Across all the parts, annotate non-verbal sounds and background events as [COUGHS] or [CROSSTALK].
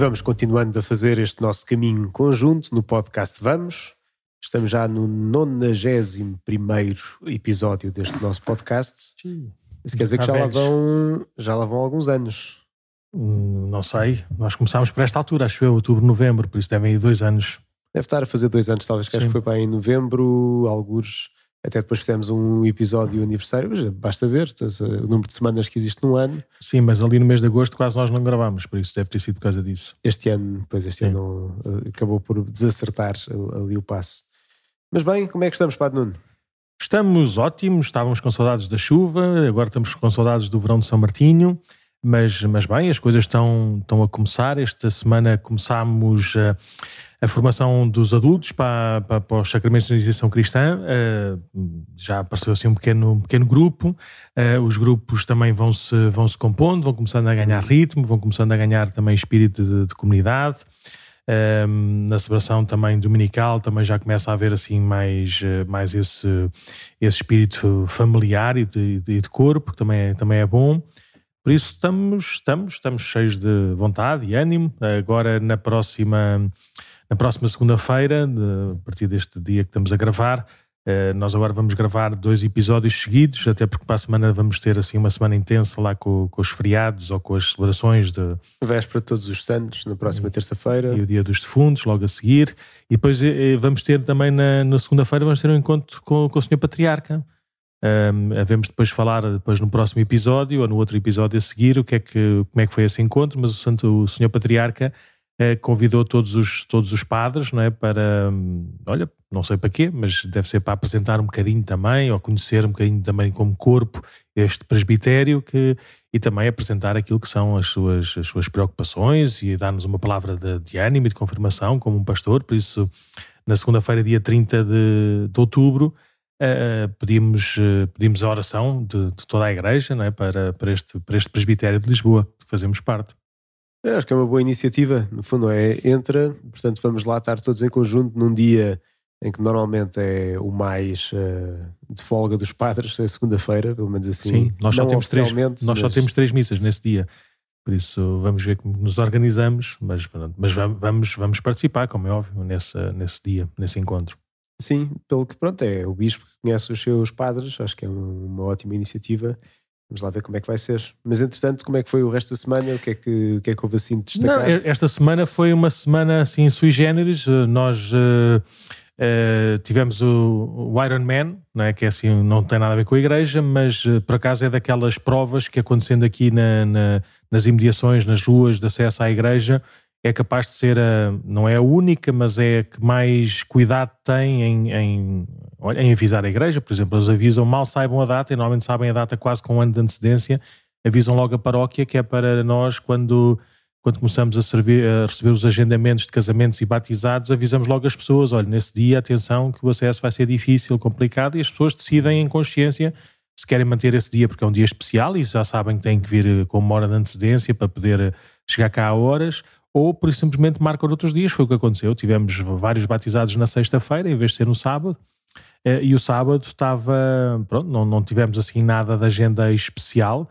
Vamos continuando a fazer este nosso caminho conjunto no podcast Vamos. Estamos já no 91 episódio deste nosso podcast. Isso quer dizer que já lá, vão, já lá vão alguns anos. Hum, não sei, nós começámos por esta altura, acho eu, outubro, novembro, por isso devem ir dois anos. Deve estar a fazer dois anos, talvez, que acho que foi para em novembro, alguns até depois fizemos um episódio aniversário, mas basta ver o número de semanas que existe num ano. Sim, mas ali no mês de agosto quase nós não gravámos, por isso deve ter sido por causa disso. Este ano, pois este Sim. ano eh, acabou por desacertar ali o passo. Mas bem, como é que estamos, Padre Nuno? Estamos ótimos, estávamos com saudades da chuva, agora estamos com saudades do verão de São Martinho, mas, mas bem, as coisas estão, estão a começar. Esta semana começámos a, a formação dos adultos para, para, para, os sacramentos de iniciação cristã. Uh, já apareceu assim um pequeno, um pequeno grupo. Uh, os grupos também vão se, vão se compondo, vão começando a ganhar ritmo, vão começando a ganhar também espírito de, de comunidade. Um, na celebração também dominical também já começa a haver assim mais, eh, mais esse, esse espírito familiar e de, de, de corpo, que também é, também é bom. Por isso estamos, estamos, estamos cheios de vontade e ânimo. Agora na próxima, na próxima segunda-feira, a partir deste dia que estamos a gravar, Uh, nós agora vamos gravar dois episódios seguidos, até porque para a semana vamos ter assim uma semana intensa lá com, com os feriados ou com as celebrações de véspera de todos os santos na próxima terça-feira. E o dia dos defuntos logo a seguir. E depois eh, vamos ter também na, na segunda-feira vamos ter um encontro com, com o Senhor Patriarca um, havemos depois falar depois no próximo episódio ou no outro episódio a seguir o que é que como é que foi esse encontro mas o Santo o Senhor Patriarca uh, convidou todos os todos os padres não é para um, olha não sei para quê, mas deve ser para apresentar um bocadinho também, ou conhecer um bocadinho também como corpo este presbitério que, e também apresentar aquilo que são as suas, as suas preocupações e dar-nos uma palavra de, de ânimo e de confirmação como um pastor. Por isso, na segunda-feira, dia 30 de, de outubro, uh, pedimos, uh, pedimos a oração de, de, toda a igreja não é? para, para, este, para este presbitério de Lisboa, que fazemos parte. Eu acho que é uma boa iniciativa, no fundo é, entra, portanto vamos lá estar todos em conjunto num dia em que normalmente é o mais uh, de folga dos padres, é segunda-feira, pelo menos assim. Sim, nós só, temos três, nós mas... só temos três missas nesse dia. Por isso vamos ver como nos organizamos, mas, mas vamos, vamos participar, como é óbvio, nesse, nesse dia, nesse encontro. Sim, pelo que pronto, é o bispo que conhece os seus padres, acho que é uma ótima iniciativa. Vamos lá ver como é que vai ser. Mas entretanto, como é que foi o resto da semana? O que é que, o que, é que houve assim de destacar? Não, esta semana foi uma semana assim sui generis. Nós uh, Uh, tivemos o, o, Iron Man, não é? que é assim, não tem nada a ver com a igreja, mas uh, por acaso é daquelas provas que acontecendo aqui na, na, nas imediações, nas ruas de acesso à igreja, é capaz de ser a, não é a única, mas é a que mais cuidado tem em, em, em avisar a igreja. Por exemplo, eles avisam mal saibam a data, e normalmente sabem a data quase com um ano de antecedência, avisam logo a paróquia, que é para nós, quando quando começamos a, servir, a, receber os agendamentos de casamentos e batizados, avisamos logo as pessoas: olha, nesse dia, atenção, que o acesso vai ser difícil, complicado, e as pessoas decidem em consciência se querem manter esse dia porque é um dia especial e já sabem que têm que vir com uma hora de antecedência para poder chegar cá a horas, ou por isso simplesmente marcam outros dias. Foi o que aconteceu. Tivemos vários batizados na sexta-feira, em vez de ser no sábado. Eh, e o sábado estava, pronto, não, não tivemos assim nada de agenda especial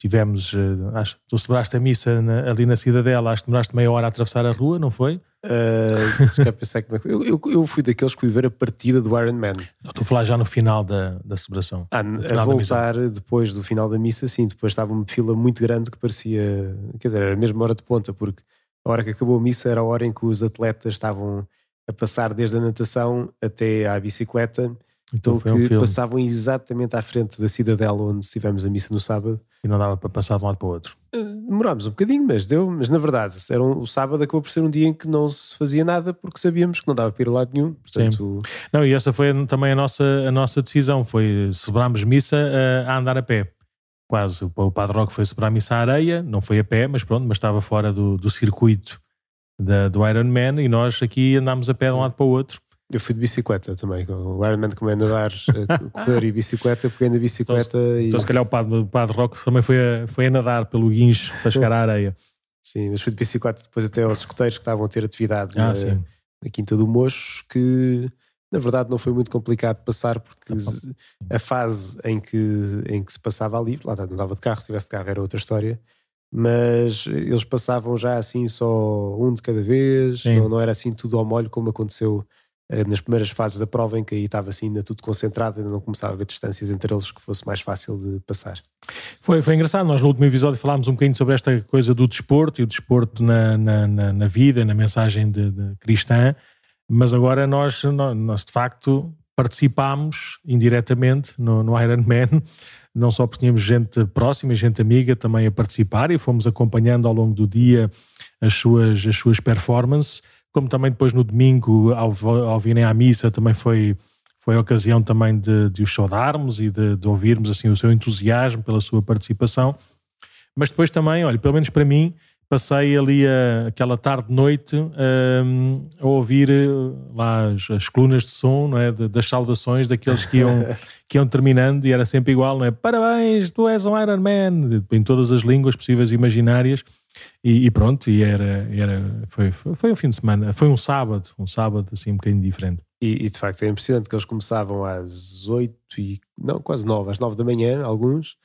tivemos, uh, acho tu celebraste a missa na, ali na Cidadela, acho que demoraste meia hora a atravessar a rua, não foi? Uh, pensar como é que eu, eu, eu, fui daqueles que fui ver a partida do Iron Man. Não, estou a falar já no final da, da celebração. Ah, a voltar depois do final da missa, sim, depois estava uma fila muito grande que parecia, quer dizer, era a mesma hora de ponta, porque a hora que acabou a missa era a hora em que os atletas estavam a passar desde a natação até à bicicleta então foi um que passavam exatamente à frente da cidadela onde estivemos a missa no sábado. E não dava para passar de um lado para o outro? Uh, demorámos um bocadinho, mas deu. Mas na verdade, era um, o sábado acabou por ser um dia em que não se fazia nada porque sabíamos que não dava para ir a lado nenhum. Portanto... Sim. Não, e essa foi também a nossa, a nossa decisão. Foi celebrarmos missa a, a andar a pé. Quase. O, Padre Roque foi celebrar a missa à areia, não foi a pé, mas pronto, mas estava fora do, do circuito da, do Iron Man e nós aqui andámos a pé de um lado para o outro. Eu fui de bicicleta também. O Ironman como é nadar, eh, [LAUGHS] correr e bicicleta, peguei na bicicleta então, e... Então se calhar o padre, o padre Roque também foi a, foi a nadar pelo guincho para chegar à areia. [LAUGHS] Sim, mas fui de bicicleta depois até aos escuteiros que estavam a ter atividade ah, na, na, Quinta do Mocho, que na verdade não foi muito complicado passar porque a fase em que, em que se passava ali, lá não estava de carro, se tivesse de carro era outra história, mas eles passavam já assim só um de cada vez, não, não, era assim tudo ao molho como aconteceu uh, nas primeiras fases da prova, em que aí estava assim ainda tudo concentrado, ainda não começava a haver distâncias entre eles que fosse mais fácil de passar. Foi, foi engraçado, nós no último episódio falámos um bocadinho sobre esta coisa do desporto e o desporto na, na, na, na vida, na mensagem de, de cristã, mas agora nós, nós de facto participámos indiretamente no, no Ironman, não só porque tínhamos gente próxima, gente amiga também a participar e fomos acompanhando ao longo do dia as suas, as suas performances, como também depois no domingo, ao, ao virem à missa, também foi, foi a ocasião também de, de os saudarmos e de, de ouvirmos assim o seu entusiasmo pela sua participação. Mas depois também, olha, pelo menos para mim, passei ali a, aquela tarde-noite um, a ouvir eh, lá as, as, colunas de som não é? das saudações daqueles que iam, [LAUGHS] que iam terminando e era sempre igual, não é? Parabéns, tu és um Iron Man, em todas as línguas possíveis e imaginárias e, e pronto, e era, era foi, foi um fim de semana, foi um sábado, um sábado assim um bocadinho diferente. E, e de facto é impressionante que eles começavam às oito e, não, quase nove, às nove da manhã, alguns,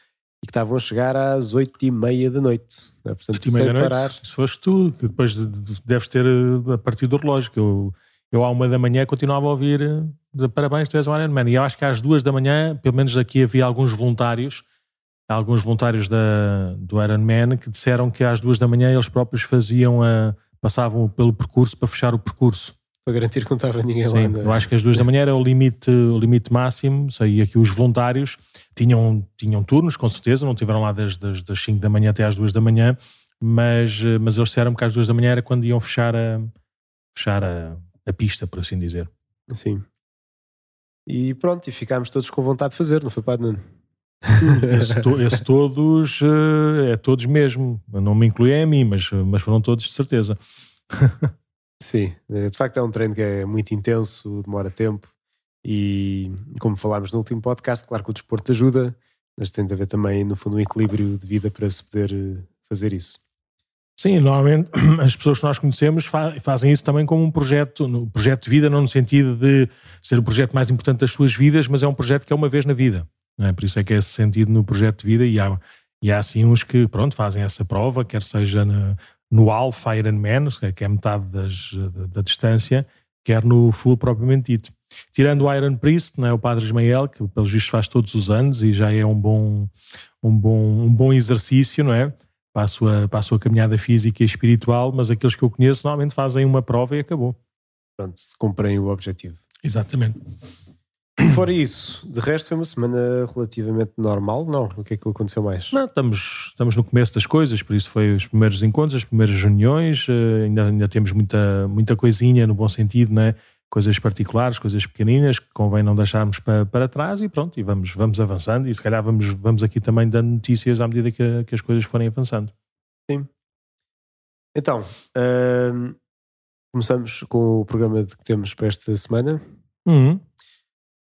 e que estavam a chegar às oito e meia da noite. Né? Portanto, oito e meia da noite, parar. se foste tu, que depois deves ter eh, a partir do relógio, que eu, eu à uma da manhã continuava a ouvir eh, parabéns, tu és um Iron Man. E eu acho que às duas da manhã, pelo menos aqui havia alguns voluntários, alguns voluntários da, do Iron Man que disseram que às duas da manhã eles próprios faziam a, passavam pelo percurso para fechar o percurso para garantir que não estava ninguém Sim, lá. É? Eu acho que as duas da manhã era o limite, o limite máximo. Sei, aqui os voluntários tinham, tinham turnos, com certeza, não tiveram lá desde das, das 5 da manhã até às 2 da manhã, mas, mas eles disseram que às 2 da manhã era quando iam fechar a, fechar a, a pista, por assim dizer. Sim. E pronto, e ficámos todos com vontade de fazer, não foi, Padre Nuno? [LAUGHS] esse, to, esse, todos eh, é todos mesmo. Não me incluí a mim, mas, mas foram todos de certeza. [LAUGHS] Sim, eh, de facto é um treino que é muito intenso, demora tempo e, como falámos no último podcast, claro que o desporto ajuda, mas tem de haver também, no fundo, um equilíbrio de vida para se poder eh, fazer isso. Sim, normalmente [CLEARS THROAT] as pessoas que nós conhecemos fazem isso também como um projeto, um projeto de vida, não no sentido de ser o projeto mais importante das suas vidas, mas é um projeto que é uma vez na vida. É? Por isso é que é esse sentido no projeto de vida e há, e há assim uns que, pronto, fazem essa prova, quer seja na, no Alpha Ironman, que é metade das, da, da, distância, quer no full propriamente dito. Tirando o Iron Priest, né, o Padre Ismael, que pelos vistos faz todos os anos e já é um bom, um bom, um bom exercício, não é? Para a, sua, para a sua caminhada física e espiritual, mas aqueles que eu conheço normalmente fazem uma prova e acabou. Pronto, cumprem o objetivo. Exatamente. Fora isso, de resto foi uma semana relativamente normal, não? O que é que aconteceu mais? Não, estamos, estamos no começo das coisas, por isso foi os primeiros encontros, as primeiras reuniões, uh, ainda, ainda temos muita, muita coisinha no bom sentido, né? coisas particulares, coisas pequeninas que convém não deixarmos para, para trás e pronto, e vamos, vamos avançando e se calhar vamos, vamos aqui também dando notícias à medida que, que as coisas forem avançando. Sim. Então, uh, começamos com o programa que temos para esta semana. Uhum.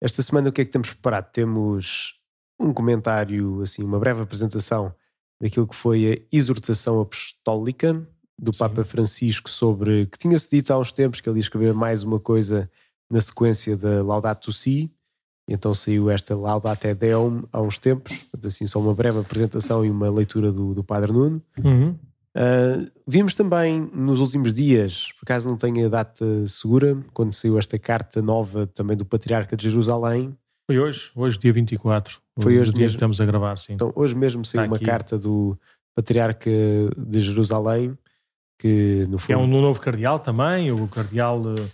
Esta semana o que é que temos preparado? Temos um comentário, assim, uma breve apresentação daquilo que foi a exortação apostólica do Sim. Papa Francisco sobre que tinha-se dito há uns tempos que ele ia escrever mais uma coisa na sequência da Laudato Si, então saiu esta Laudate Deum há uns tempos, assim só uma breve apresentação e uma leitura do, do Padre Nuno. Uhum. Uh, vimos também nos últimos dias, por acaso não tenho a data segura, quando saiu esta carta nova também do Patriarca de Jerusalém. Foi hoje, hoje dia 24. Foi hoje dia mesmo. que estamos a gravar, sim. Então hoje mesmo saiu Está uma aqui. carta do Patriarca de Jerusalém, que no fundo... É um novo cardeal também, o cardeal eh,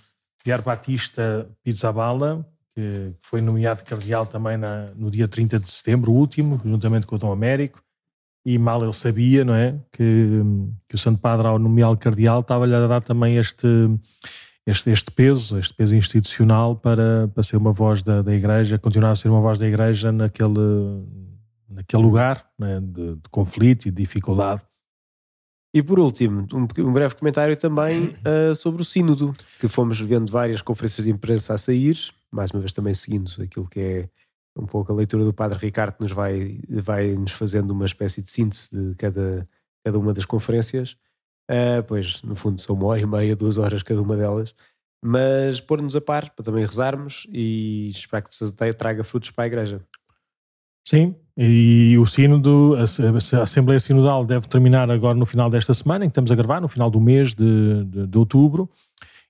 Pierre Batista Pizzaballa, que foi nomeado cardeal também na, no dia 30 de setembro, o último, juntamente com o Dom Américo e mal ele sabia, não é? Que, que o Santo Padre, ao nomeá-lo cardeal, estava-lhe a dar também este, este, este peso, este peso institucional para, para ser uma voz da, da Igreja, continuar a ser uma voz da Igreja naquele, naquele lugar né? de, de conflito e de dificuldade. E por último, um, um breve comentário também uh, [CLEARS THROAT] sobre o Sínodo, que fomos vendo várias conferências de imprensa a sair, mais uma vez também seguindo aquilo que é um pouco a leitura do Padre Ricardo nos vai, vai nos fazendo uma espécie de síntese de cada, cada uma das conferências. Uh, pois, no fundo, são uma hora e meia, duas horas cada uma delas. Mas pôr-nos a par para também rezarmos e esperar que traga frutos para a igreja. Sim, e o sínodo, a, Assembleia Sinodal deve terminar agora no final desta semana, em que estamos a gravar, no final do mês de, de, de outubro,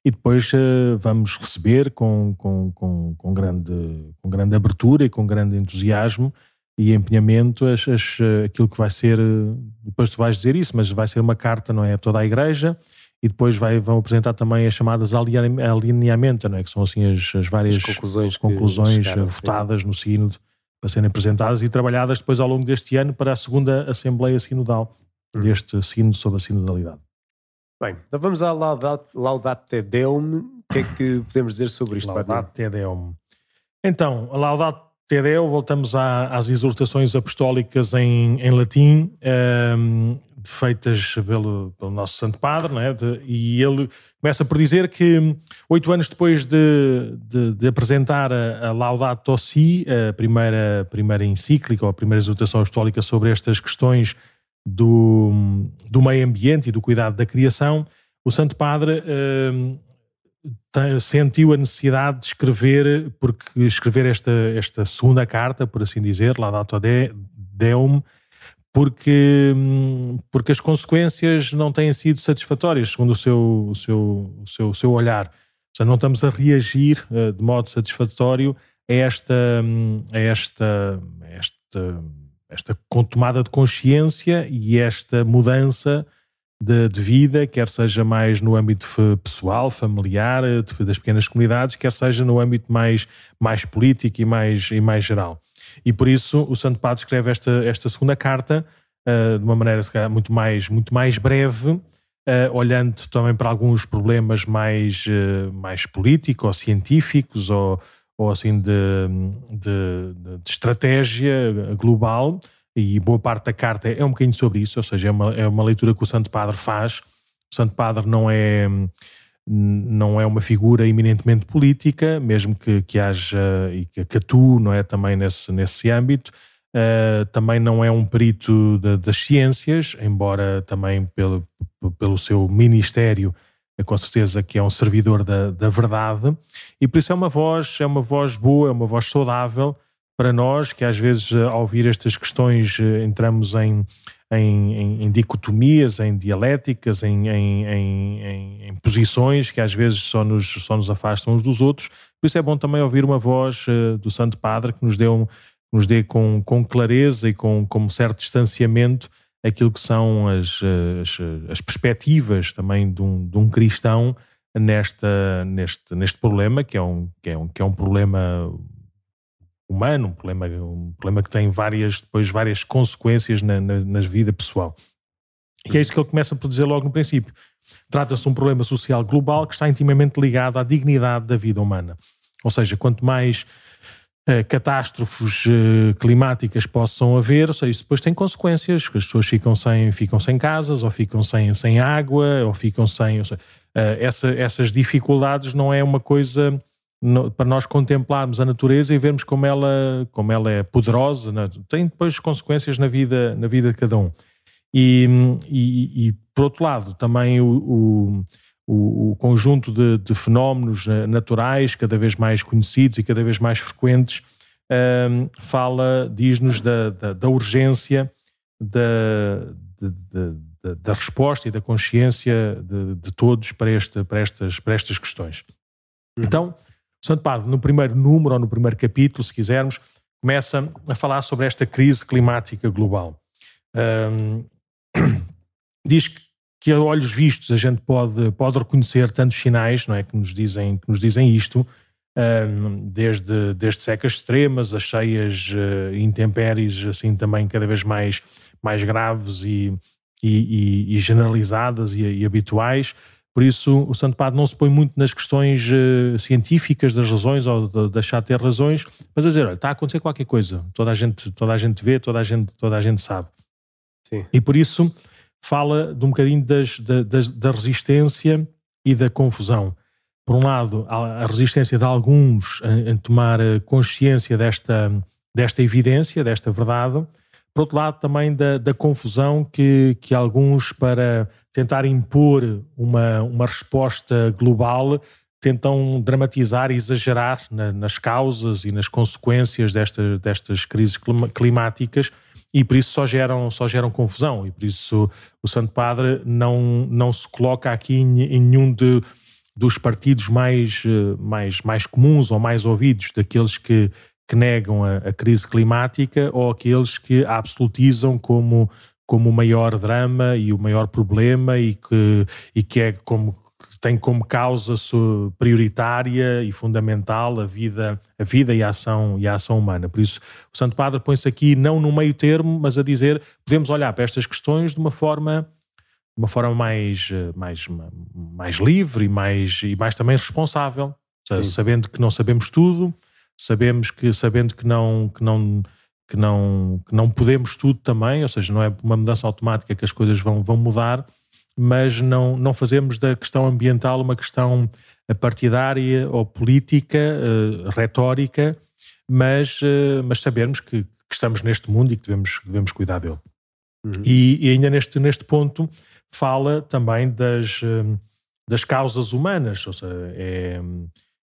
e depois uh, vamos receber com, com, com, com, grande, com grande abertura e com grande entusiasmo e empenhamento as, as, aquilo que vai ser, depois tu vais dizer isso, mas vai ser uma carta, não é, a toda a Igreja, e depois vai, vão apresentar também as chamadas alinhamento, não é? que são assim as, as várias as conclusões, conclusões chegaram, votadas sim. no sínodo para serem apresentadas e trabalhadas depois ao longo deste ano para a segunda Assembleia Sinodal hum. deste sínodo sobre a sinodalidade. Bem, então vamos à Laudate, Laudate Deum. O que é que podemos dizer sobre isto? Laudate Deum. Então, a Laudate Deum, voltamos à, às exortações apostólicas em, em latim. Um, feitas pelo, pelo nosso Santo Padre, não é? De, e ele começa por dizer que oito anos depois de, de, de apresentar a, a, Laudato Si, a primeira, primeira encíclica ou a primeira exortação apostólica sobre estas questões do, do meio ambiente e do cuidado da criação, o Santo Padre uh, sentiu a necessidade de escrever, porque escrever esta, esta segunda carta, por assim dizer, Laudato Deum, porque, porque as consequências não têm sido satisfatórias, segundo o seu, o seu, o seu, o seu olhar. Ou seja, não estamos a reagir uh, de modo satisfatório a esta, a esta, a esta, esta tomada de consciência e esta mudança de, de, vida, quer seja mais no âmbito pessoal, familiar, das pequenas comunidades, quer seja no âmbito mais, mais político e mais, e mais geral. E por isso o Santo Padre escreve esta, esta segunda carta uh, de uma maneira calhar, muito, mais, muito mais breve, uh, olhando também para alguns problemas mais, uh, mais políticos ou científicos ou, ou assim de, de, de, estratégia global. E boa parte da carta é um bocadinho sobre isso, ou seja, é uma, é uma leitura que o Santo Padre faz. O Santo Padre não é não é uma figura eminentemente política, mesmo que, que haja e que, atue não é, também nesse, nesse âmbito. Uh, também não é um perito de, das ciências, embora também pelo, pelo seu ministério, com certeza que é um servidor da, da verdade, e por isso é uma voz, é uma voz boa, é uma voz saudável para nós, que às vezes ao ouvir estas questões eh, entramos em, em, em, em dicotomias, em dialéticas, em, em, posições que às vezes só nos, só nos afastam uns dos outros. Por isso é bom também ouvir uma voz uh, do Santo Padre que nos dê, um, nos dê com, com clareza e com, com um certo distanciamento aquilo que são as, as, as perspectivas também de um, de um cristão nesta, neste, neste problema, que é um, que é um, que é um problema humano, um problema, um problema que tem várias, depois várias consequências na, na, na vida pessoal. E é isso que ele começa por dizer logo no princípio. Trata-se de um problema social global que está intimamente ligado à dignidade da vida humana. Ou seja, quanto mais catástrofes uh, climáticas possam haver, ou seja, isso depois tem consequências, as pessoas ficam sem, ficam sem casas, ou ficam sem, sem água, ou ficam sem... Ou seja, uh, essa, essas dificuldades não é uma coisa para nós contemplarmos a natureza e vermos como ela, como ela é poderosa, né? tem depois consequências na vida, na vida de cada um. E, e, e por outro lado, também o, o, o conjunto de, de, fenómenos eh, naturais cada vez mais conhecidos e cada vez mais frequentes um, ehm, fala, diz-nos da, da, da, urgência da, da resposta e da consciência de, de todos para, este, para, estas, para estas questões. Uhum. Então, Santo Padre, no primeiro número ou no primeiro capítulo, se quisermos, começa a falar sobre esta crise climática global. Um, [CLEARS THROAT] diz que a olhos vistos a gente pode, pode reconhecer tantos sinais não é, que, nos dizem, que nos dizem isto, um, desde, desde secas extremas, as cheias uh, intempéries assim também cada vez mais, mais graves e, e, e, e generalizadas e, e habituais, por isso, o Santo Padre não se põe muito nas questões uh, científicas das razões ou de deixar de ter razões, mas a dizer, olha, está a acontecer qualquer coisa, toda a gente, toda a gente vê, toda a gente, toda a gente sabe. Sim. E por isso fala de um bocadinho das, da, das, da resistência e da confusão. Por um lado, a resistência de alguns em, em tomar eh, consciência desta, desta evidência, desta verdade, por outro lado, também da, da confusão que, que alguns, para tentar impor uma, uma resposta global, tentam dramatizar e exagerar na, nas causas e nas consequências desta, destas crises climáticas e por isso só geram, só geram confusão. E por isso o Santo Padre não, não se coloca aqui em, em nenhum de, dos partidos mais, eh, mais, mais comuns ou mais ouvidos, daqueles que, que negam a, a crise climática ou aqueles que a absolutizam como, como o maior drama e o maior problema e que, e que é como tem como causa prioritária e fundamental a vida, a vida e, a ação, e a ação humana. Por isso, o Santo Padre põe-se aqui não no meio termo, mas a dizer podemos olhar para estas questões de uma forma uma forma mais, mais, mais livre e mais, e mais também responsável, Sim. sabendo que não sabemos tudo, sabemos que sabendo que não que não que não que não podemos tudo também, ou seja, não é uma mudança automática que as coisas vão vão mudar, mas não, não fazemos da questão ambiental uma questão partidária ou política, uh, retórica, mas, uh, mas sabermos que, que, estamos neste mundo e que devemos, devemos cuidar dele. Uhum. E, e, ainda neste, neste ponto fala também das, das causas humanas, ou seja, é,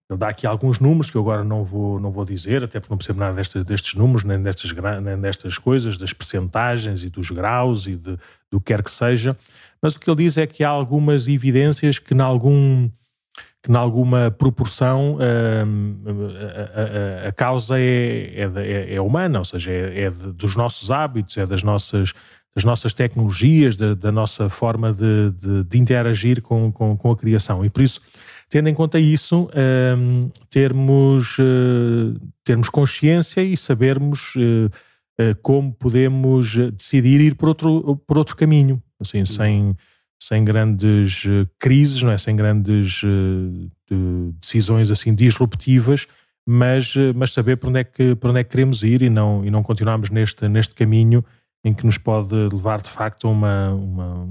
ele dá aqui alguns números que eu agora não vou, não vou dizer, até porque não percebo nada destes, números, nem destas, nem destas coisas, das percentagens e dos graus e de, do que quer que seja, mas o que ele diz é que há algumas evidências que, em algum que em alguma proporção hum, a, a, a, causa é, é, é, é, humana, ou seja, é, é dos nossos hábitos, é das nossas, das nossas tecnologias, da, da nossa forma de, de, de interagir com, com, com, a criação. E por isso, tendo em conta isso, um, termos, uh, termos consciência e sabermos uh, uh, como podemos decidir ir por outro, por outro caminho assim, uhum. sem, sem grandes crises, não é? sem grandes de decisões assim disruptivas, mas, mas saber para onde, é que, para onde é que queremos ir e não, e não continuarmos neste, neste caminho em que nos pode levar de facto a uma, uma,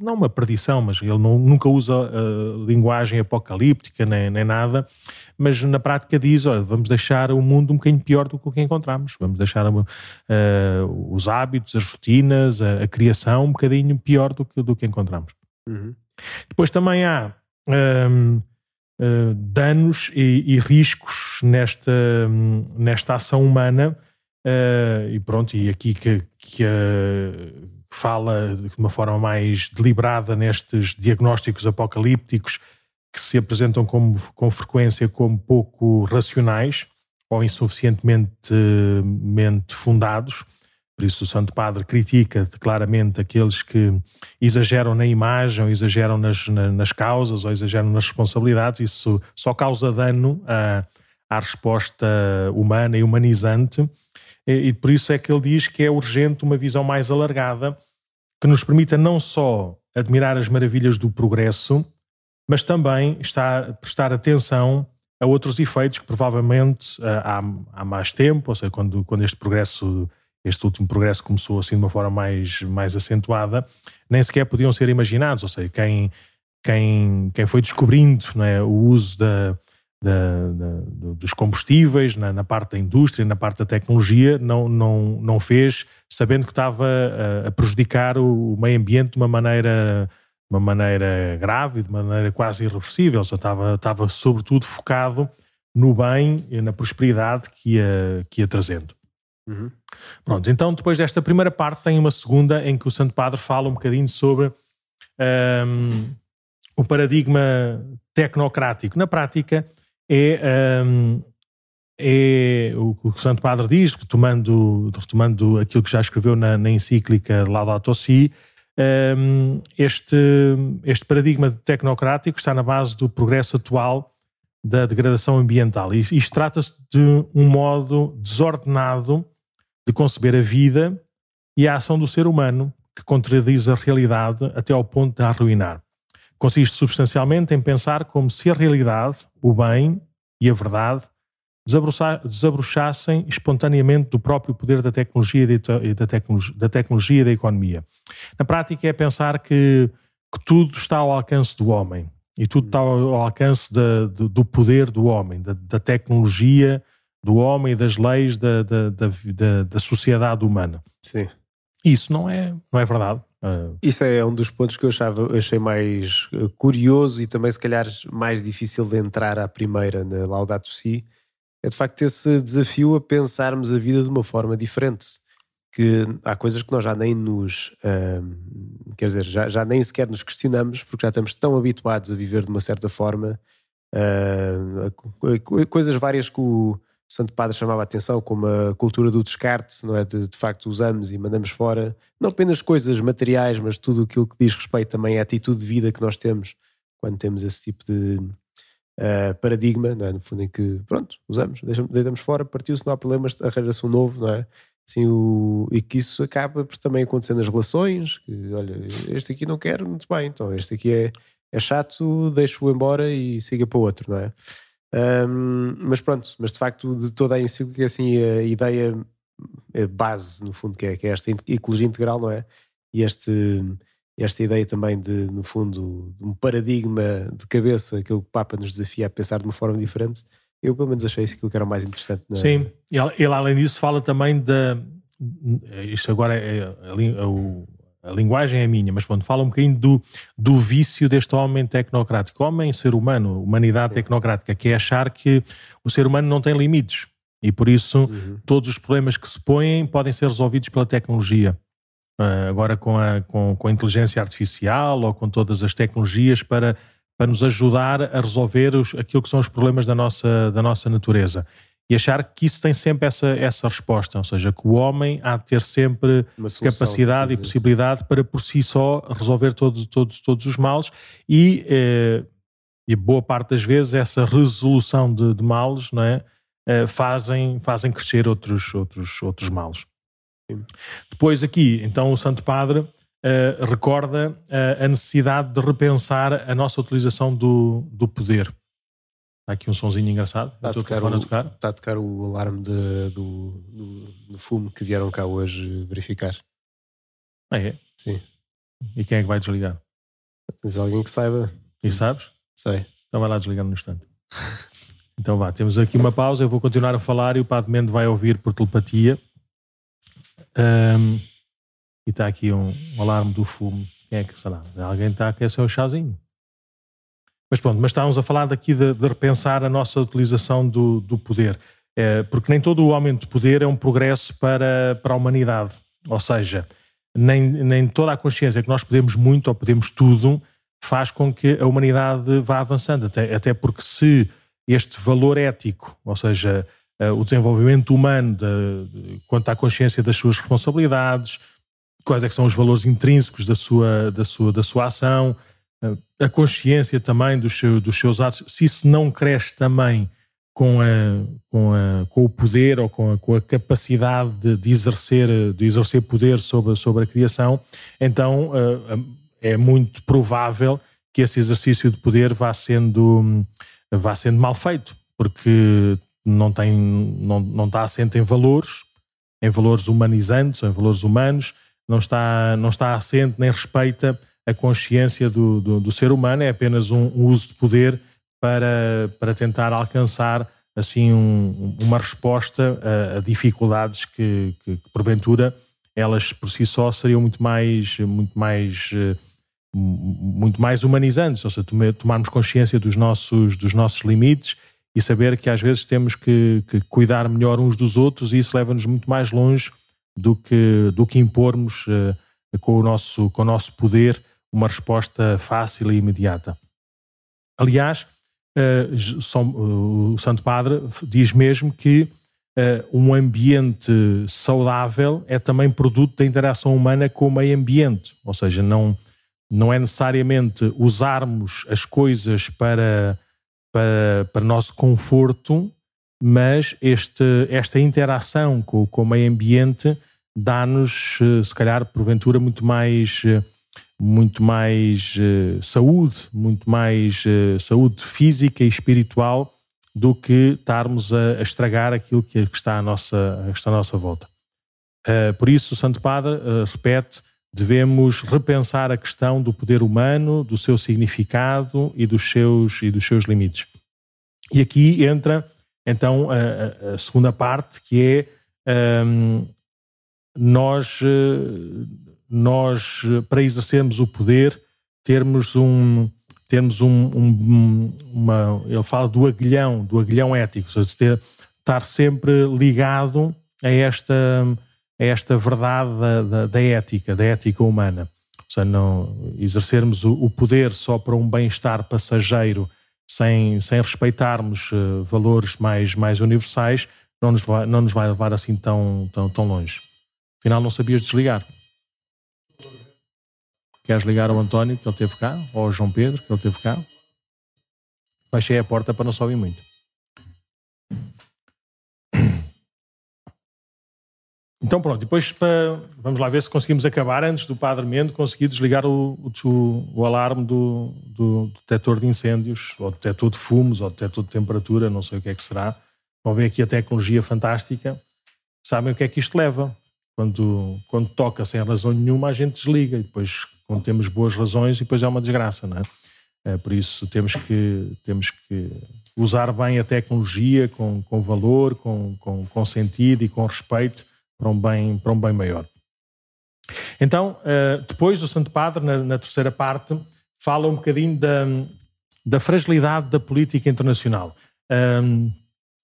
não uma perdição, mas ele não, nunca usa uh, linguagem apocalíptica nem, nem nada, mas na prática diz: olha, vamos deixar o mundo um bocadinho pior do que o que encontramos, vamos deixar uh, os hábitos, as rotinas, a, a, criação um bocadinho pior do que, do que encontramos. Uhum. Depois também há. Um, Uh, danos e, e, riscos nesta, nesta ação humana uh, e pronto, e aqui que, que uh, fala de uma forma mais deliberada nestes diagnósticos apocalípticos que se apresentam como, com frequência como pouco racionais ou insuficientemente fundados. Por isso, o Santo Padre critica claramente aqueles que exageram na imagem, ou exageram nas, nas causas, ou exageram nas responsabilidades. Isso só causa dano à, à resposta humana e humanizante e, por isso é que ele diz que é urgente uma visão mais alargada que nos permita não só admirar as maravilhas do progresso, mas também estar, prestar atenção a outros efeitos que provavelmente eh, há, há mais tempo, ou seja, quando, quando este progresso, este último progresso começou assim de uma forma mais, mais acentuada, nem sequer podiam ser imaginados, ou seja, quem, quem, quem foi descobrindo é, o uso da, da, da, dos combustíveis, na, na, parte da indústria, na parte da tecnologia, não, não, não fez sabendo que estava a, a prejudicar o, o, meio ambiente de uma maneira, uma maneira grave, de uma maneira quase irreversível. Só estava, estava sobretudo focado no bem e na prosperidade que ia, que ia trazendo. Uhum. Pronto, então depois desta primeira parte tem uma segunda em que o Santo Padre fala um bocadinho sobre um, o paradigma tecnocrático. Na prática, é, um, é o que o Santo Padre diz, retomando, retomando aquilo que já escreveu na, na encíclica Laudato Si, um, este, este paradigma tecnocrático está na base do progresso atual da degradação ambiental. E isto trata-se de um modo desordenado de conceber a vida e a ação do ser humano que contradiz a realidade até ao ponto de a arruinar consiste substancialmente em pensar como se a realidade, o bem e a verdade desabrochassem espontaneamente do próprio poder da tecnologia e da, tecnologia, da tecnologia e da economia. Na prática é pensar que, que, tudo está ao alcance do homem e tudo está ao alcance da, do, do, poder do homem, da, da, tecnologia do homem e das leis da, da, da sociedade humana. Sim. Isso não é, não é verdade. Uh... Isso é um dos pontos que eu achava, achei mais eh, curioso e também, se calhar, mais difícil de entrar à primeira na Laudato Si. É de facto esse desafio a pensarmos a vida de uma forma diferente. Que há coisas que nós já nem nos. Quer dizer, já, já nem sequer nos questionamos, porque já estamos tão habituados a viver de uma certa forma. Uh, coisas várias que o Santo Padre chamava a atenção, como a cultura do descarte, não é? De, de facto, usamos e mandamos fora, não apenas coisas materiais, mas tudo aquilo que diz respeito também à atitude de vida que nós temos quando temos esse tipo de uh, paradigma, não é? No fundo, em que, pronto, usamos, deixamos, deitamos fora, partiu-se, não há problemas, arranja-se um novo, não é? Assim, o, e que isso acaba por também acontecer nas relações, que, olha, este aqui não quer, muito bem, então este aqui é, é chato, deixo-o embora e siga para o outro, não é? Um, mas pronto, mas de facto, de toda a encíclica, assim, a ideia base, no fundo, que é, que é esta ecologia integral, não é? E este, esta ideia também de, no fundo, um paradigma de cabeça, aquilo que o Papa nos desafia a pensar de uma forma diferente, eu pelo menos achei isso aquilo que era mais interessante. Na... Sim, ele, além disso fala também da. Isto agora é, é, é, o, a linguagem é minha, mas quando fala um bocadinho do, do vício deste homem tecnocrático, homem, ser humano, humanidade Sim. tecnocrática, que é achar que o ser humano não tem limites e por isso uhum. todos os problemas que se põem podem ser resolvidos pela tecnologia. Uh, agora com a, com, com a inteligência artificial ou com todas as tecnologias para, para nos ajudar a resolver os, aquilo que são os problemas da nossa, da nossa natureza e achar que isso tem sempre essa, essa resposta, ou seja, que o homem há de ter sempre capacidade e possibilidade para por si só resolver todos, todos, todos os males e, eh, e boa parte das vezes essa resolução de, de males não é, eh, fazem, fazem crescer outros, outros, outros males. Sim. Depois aqui, então o Santo Padre eh, recorda a necessidade de repensar a nossa utilização do, do poder. Há aqui um sonzinho engraçado. Está a, tocar o, a tocar. Está a tocar o alarme de, do, do, do, fumo que vieram cá hoje verificar. Ah, é? Sim. E quem é que vai desligar? Tens alguém que saiba. E sabes? Sei. Então vai lá desligar no instante. [LAUGHS] então vá, temos aqui uma pausa. Eu vou continuar a falar e o Padre Mendo vai ouvir por telepatia. Um, e está aqui um, um, alarme do fumo. Quem é que será? Alguém está a aquecer o chazinho. Mas pronto, mas estávamos a falar daqui de, de repensar a nossa utilização do, do poder. É, porque nem todo o aumento de poder é um progresso para, para a humanidade. Ou seja, nem, nem toda a consciência que nós podemos muito ou podemos tudo faz com que a humanidade vá avançando. Até, até porque se este valor ético, ou seja, uh, o desenvolvimento humano de, de, quanto à consciência das suas responsabilidades, quais é que são os valores intrínsecos da sua, da sua, da sua ação, a consciência também dos, seu, dos seus atos, se isso não cresce também com, a, com, a, com o poder ou com a, com a capacidade de, de, exercer, de exercer poder sobre, sobre a criação, então é muito provável que esse exercício de poder vá sendo, vá sendo mal feito, porque não, tem, não, não está assente em valores, em valores humanizantes em valores humanos, não está, não está assente nem respeita a consciência do, do, do ser humano, é apenas um, um, uso de poder para, para tentar alcançar assim um, uma resposta a, a dificuldades que, que, que, porventura elas por si só seriam muito mais muito mais eh, muito mais humanizantes, ou seja, tomarmos consciência dos nossos dos nossos limites e saber que às vezes temos que, que cuidar melhor uns dos outros e isso leva-nos muito mais longe do que do que impormos uh, com o nosso com o nosso poder uma resposta fácil e imediata. Aliás, uh, o Santo Padre diz mesmo que uh, um ambiente saudável é também produto da interação humana com o meio ambiente, ou seja, não, não é necessariamente usarmos as coisas para, para, para nosso conforto, mas este, esta interação com, com o meio ambiente dá-nos, se calhar, porventura, muito mais muito mais uh, saúde, muito mais uh, saúde física e espiritual do que estarmos a, a estragar aquilo que, está, à nossa, que está à nossa volta. Uh, por isso, o Santo Padre repete: devemos repensar a questão do poder humano, do seu significado e dos seus, e dos seus limites. E aqui entra então a, a segunda parte, que é um, ehm, nós nós, para exercermos o poder, termos um, termos um, um, uma, ele fala do aguilhão, do aguilhão ético, ou seja, ter, estar sempre ligado a esta, a esta verdade da, da, da ética, da ética humana. Ou seja, não exercermos o, o poder só para um bem-estar passageiro, sem, sem respeitarmos uh, valores mais, mais universais, não nos, vai, não nos vai levar assim tão, tão, tão longe. Afinal, não sabias desligar. Queres ligar ao António, que ele teve cá, ou ao João Pedro, que ele teve cá? Baixei a porta para não se ouvir muito. [COUGHS] Então pronto, depois para, vamos lá ver se conseguimos acabar antes do Padre Mendo conseguir desligar o, o, o alarme do, do, detector de incêndios, ou detector de fumos, ou detector de temperatura, não sei o que é que será. Vão ver aqui a tecnologia fantástica. Sabem o que é que isto leva? Quando, quando toca sem razão nenhuma, a gente desliga e depois, quando temos boas razões, e depois é uma desgraça, não é? é por isso temos que, temos que usar bem a tecnologia com, com valor, com, com, com sentido e com respeito para um bem, para um bem maior. Então, uh, depois o Santo Padre, na, na, terceira parte, fala um bocadinho da, da fragilidade da política internacional. Um,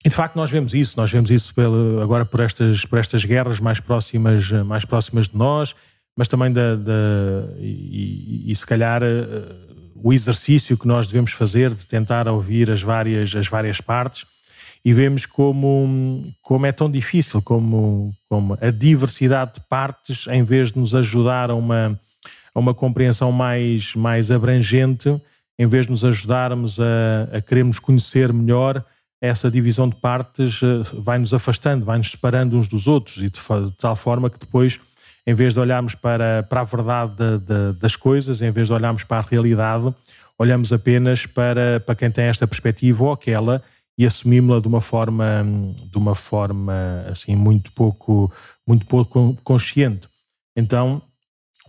e de facto nós vemos isso, nós vemos isso agora por estas, por estas guerras mais próximas, mais próximas de nós, mas também da, da e, e, se calhar uh, o exercício que nós devemos fazer de tentar ouvir as várias, as várias partes e vemos como, como é tão difícil, como, como a diversidade de partes, em vez de nos ajudar a uma, a uma compreensão mais, mais abrangente, em vez de nos ajudarmos a, a querermos conhecer melhor, essa divisão de partes eh, vai-nos afastando, vai-nos separando uns dos outros, e de, de, tal forma que depois, em vez de olharmos para, para a verdade de, de, das coisas, em vez de olharmos para a realidade, olhamos apenas para, para quem tem esta perspectiva ou aquela e assumimos-la de uma forma de uma forma assim muito pouco muito pouco consciente. Então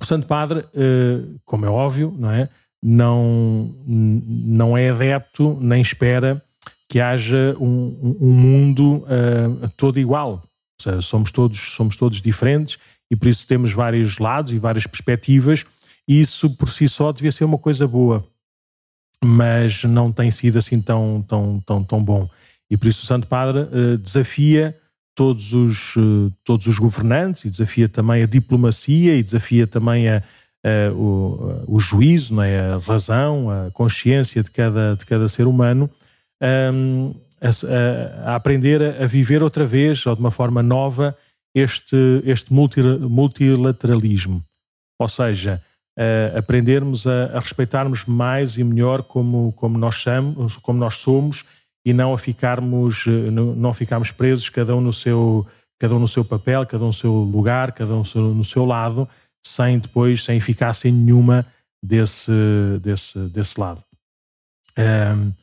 o Santo Padre eh, como é óbvio não é? Não não é adepto nem espera que haja um, um mundo uh, todo igual. Seja, somos todos somos todos diferentes e por isso temos vários lados e várias perspectivas e isso por si só devia ser uma coisa boa mas não tem sido assim tão, tão, tão, tão bom. E por isso o Santo Padre uh, desafia todos os, uh, todos os governantes e desafia também a diplomacia e desafia também a, a o, o, juízo, não é? a razão, a consciência de cada, de cada ser humano um, a, a, aprender a viver outra vez ou de uma forma nova este, este multilateralismo. Ou seja, aprendermos a, a, respeitarmos mais e melhor como, como, nós somos, como nós somos e não a ficarmos, uh, não ficarmos presos cada um no seu cada um no seu papel, cada um no seu lugar, cada um no seu, no seu lado, sem depois, sem eficácia nenhuma desse, desse, desse lado. Um,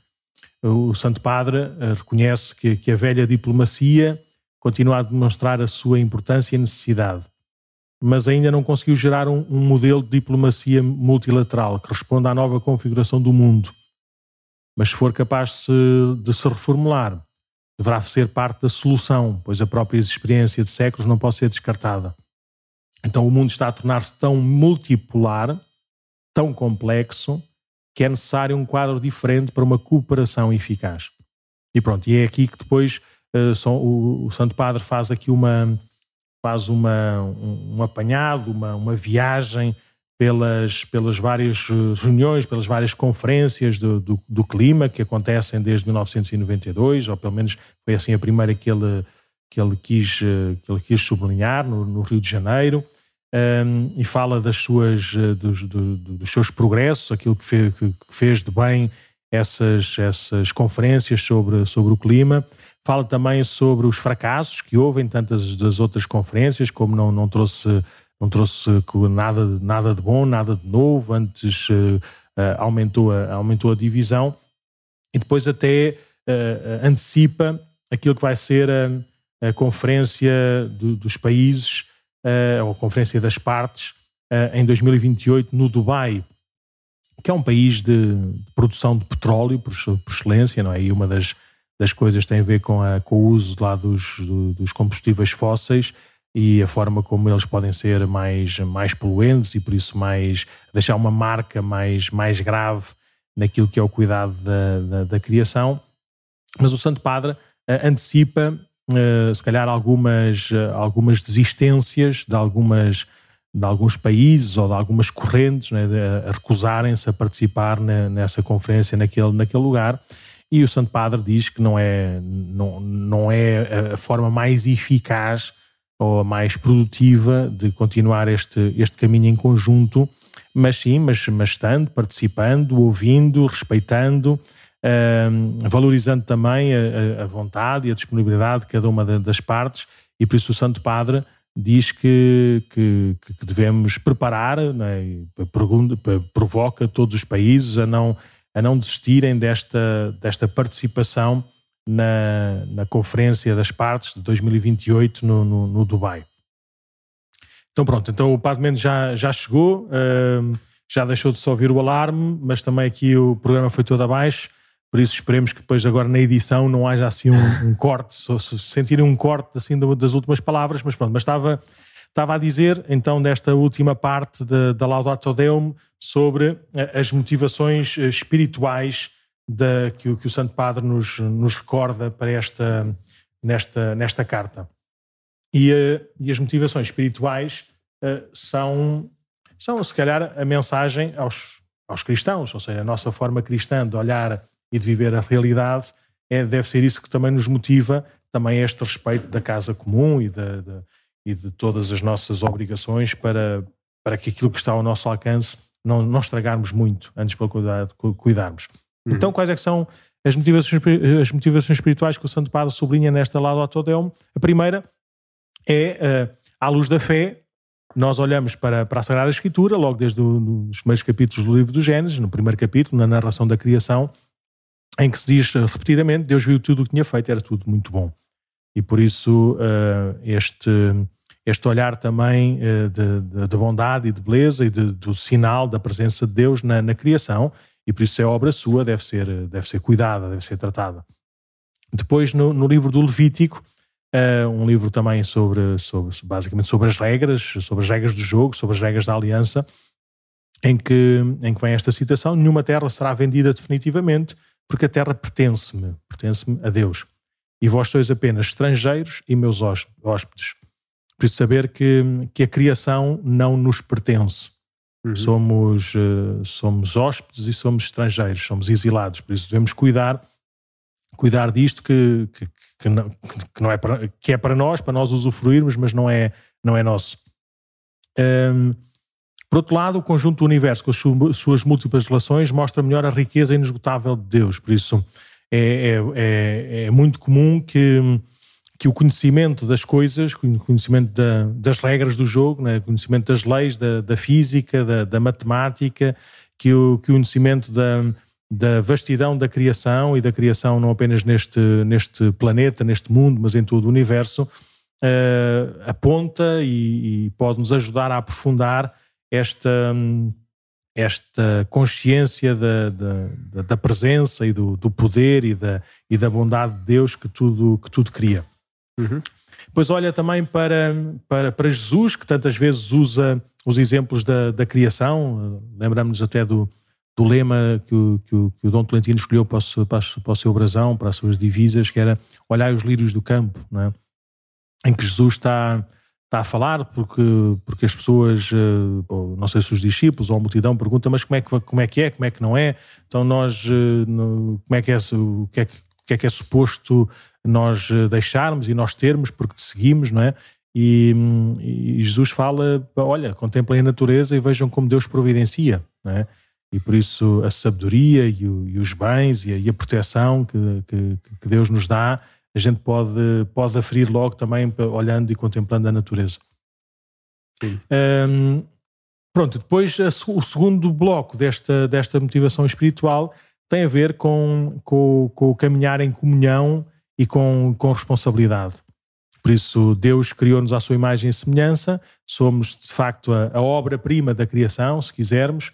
o Santo Padre uh, reconhece que, que a velha diplomacia continua a demonstrar a sua importância e necessidade mas ainda não conseguiu gerar um, um, modelo de diplomacia multilateral que responda à nova configuração do mundo. Mas se for capaz de se, de se reformular, deverá ser parte da solução, pois a própria experiência de séculos não pode ser descartada. Então o mundo está a tornar-se tão multipolar, tão complexo, que é necessário um quadro diferente para uma cooperação eficaz. E pronto, e é aqui que depois são, o, o Santo Padre faz aqui uma, faz uma, um, um apanhado, uma, uma viagem pelas, pelas várias eh, reuniões, pelas várias conferências do, do, do, clima que acontecem desde 1992, ou pelo menos foi assim a primeira que ele, que ele, quis, eh, que ele quis sublinhar no, no Rio de Janeiro, um, ehm, e fala das suas, eh, dos, do, dos seus progressos, aquilo que que fez de bem essas, essas conferências sobre, sobre o clima. Fala também sobre os fracassos que houve em tantas das outras conferências, como não, não trouxe, não trouxe nada, nada de bom, nada de novo, antes uh, aumentou, a, aumentou a divisão. E depois até uh, antecipa aquilo que vai ser a, a conferência do, dos países, uh, ou a conferência das partes, em 2028 no Dubai, que é um país de, produção de petróleo por, por excelência, não é? E uma das das coisas tem a ver com, a, com o uso lá dos, do, dos combustíveis fósseis e a forma como eles podem ser mais, mais poluentes e por isso mais deixar uma marca mais, mais grave naquilo que é o cuidado da, da, da criação. Mas o Santo Padre uh, antecipa, uh, se calhar, algumas, uh, algumas desistências de, algumas, de alguns países ou de algumas correntes né, a recusarem-se a participar na, nessa conferência naquele, naquele lugar. E o Santo Padre diz que não é, não, não é a forma mais eficaz ou a mais produtiva de continuar este, este caminho em conjunto, mas sim, mas, mas estando, participando, ouvindo, respeitando, uh, valorizando também a, a, vontade e a disponibilidade de cada uma das partes, e por isso o Santo Padre diz que, que, que devemos preparar, né, provoca todos os países a não, a não desistirem desta, desta participação na, na Conferência das Partes de 2028 no, no, no Dubai. Então pronto, então o Mendes já, já chegou, uh, já deixou de só ouvir o alarme, mas também aqui o programa foi todo abaixo, por isso esperemos que depois agora na edição não haja assim um, [LAUGHS] um corte, só se sentirem um corte assim das últimas palavras, mas pronto, mas estava, estava a dizer então desta última parte da Laudato Deum sobre eh, as motivações eh, espirituais da, que, o, que o Santo Padre nos, nos recorda para esta, nesta, nesta carta. E, uh, e as motivações espirituais são, são, se calhar, a mensagem aos, aos cristãos, ou seja, a nossa forma cristã de olhar e de viver a realidade é, deve ser isso que também nos motiva também este respeito da casa comum e de, de, e de todas as nossas obrigações para, para que aquilo que está ao nosso alcance não, não estragarmos muito, antes pelo cuidarmos. Uhum. Então, quais é são as motivações, as motivações espirituais que o Santo Padre sublinha nesta lado Autodelmo? A primeira é, uh, à luz da fé, nós olhamos para, para a Sagrada Escritura, logo desde os primeiros capítulos do livro do Gênesis, no primeiro capítulo, na narração da criação, em que se diz repetidamente: Deus viu tudo o que tinha feito, era tudo muito bom. E por isso, uh, este, este olhar também uh, de, de, de, bondade e de beleza e de, do sinal da presença de Deus na, na criação e por isso é obra sua, deve ser, deve ser cuidada, deve ser tratada. Depois, no, no livro do Levítico, uh, um livro também sobre, sobre, basicamente sobre as regras, sobre as regras do jogo, sobre as regras da aliança, em que, em que vem esta citação: Nenhuma terra será vendida definitivamente, porque a terra pertence-me, pertence-me a Deus. E vós sois apenas estrangeiros e meus hóspedes. Por isso, saber que, que a criação não nos pertence. Uhum. Somos, uh, somos hóspedes e somos estrangeiros, somos exilados, por isso devemos cuidar cuidar disto que, que, que, não, que, não, é para, que é para nós, para nós usufruirmos, mas não é, não é nosso. Um, por outro lado, o conjunto do universo, com as suas múltiplas relações, mostra melhor a riqueza inesgotável de Deus. Por isso, é, é, é, é muito comum que que o conhecimento das coisas, o conhecimento da, das regras do jogo, né? o conhecimento das leis, da, da física, da, da, matemática, que o, que o conhecimento da, da vastidão da criação e da criação não apenas neste, neste planeta, neste mundo, mas em todo o universo, uh, aponta e, e pode nos ajudar a aprofundar esta, esta consciência da, da, da presença e do, do poder e da, e da bondade de Deus que tudo, que tudo cria. Uhum. Depois olha também para, para, para Jesus, que tantas vezes usa os exemplos da, da criação. Lembramos-nos até do, do lema que o, que o, que o Dom Tolentino escolheu para o, para, o seu brasão, para as suas divisas, que era olhar os lírios do campo, é? em que Jesus está, está a falar, porque, porque as pessoas, eh, não sei se os discípulos ou a multidão perguntam, mas como é que, como é, que é, como é que não é? Então nós, eh, como é que é, o que é que, que é, que é suposto nós eh, deixarmos e nós termos, porque te seguimos, não é? E, e, Jesus fala: olha, contemplem a natureza e vejam como Deus providencia, não é? E por isso a sabedoria e, o, e os bens e a, e a proteção que, que, que, Deus nos dá, a gente pode, pode aferir logo também olhando e contemplando a natureza. Um, pronto, depois a, o segundo bloco desta, desta motivação espiritual tem a ver com, com, com o caminhar em comunhão e com, com responsabilidade. Por isso, Deus criou-nos à sua imagem e semelhança, somos de facto a, a obra-prima da criação, se quisermos,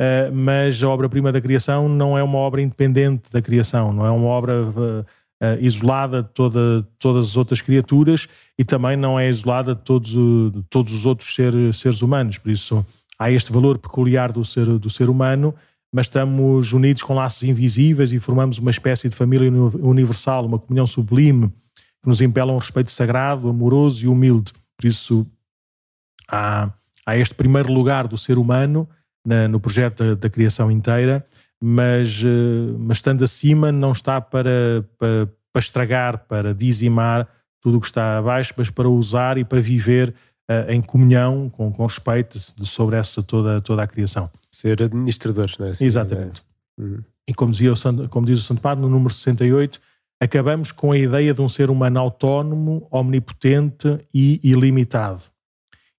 uh, mas a obra-prima da criação não é uma obra independente da criação, não é uma obra uh, uh, isolada de toda, todas as outras criaturas e também não é isolada de todos, de todos os outros ser, seres humanos. Por isso, há este valor peculiar do ser, do ser humano, mas estamos unidos com laços invisíveis e formamos uma espécie de família universal, uma comunhão sublime que nos impela um respeito sagrado, amoroso e humilde. Por isso, há, há este primeiro lugar do ser humano na, no projeto da, da, criação inteira, mas, eh, mas estando acima não está para, para, para estragar, para dizimar tudo o que está abaixo, mas para usar e para viver uh, em comunhão, com, com respeito sobre essa toda, toda a criação. Ser administradores, não é? Assim, Exatamente. É. Uhum. E como, dizia o, como diz o Santo Padre, no número 68, acabamos com a ideia de um ser humano autónomo, omnipotente e ilimitado.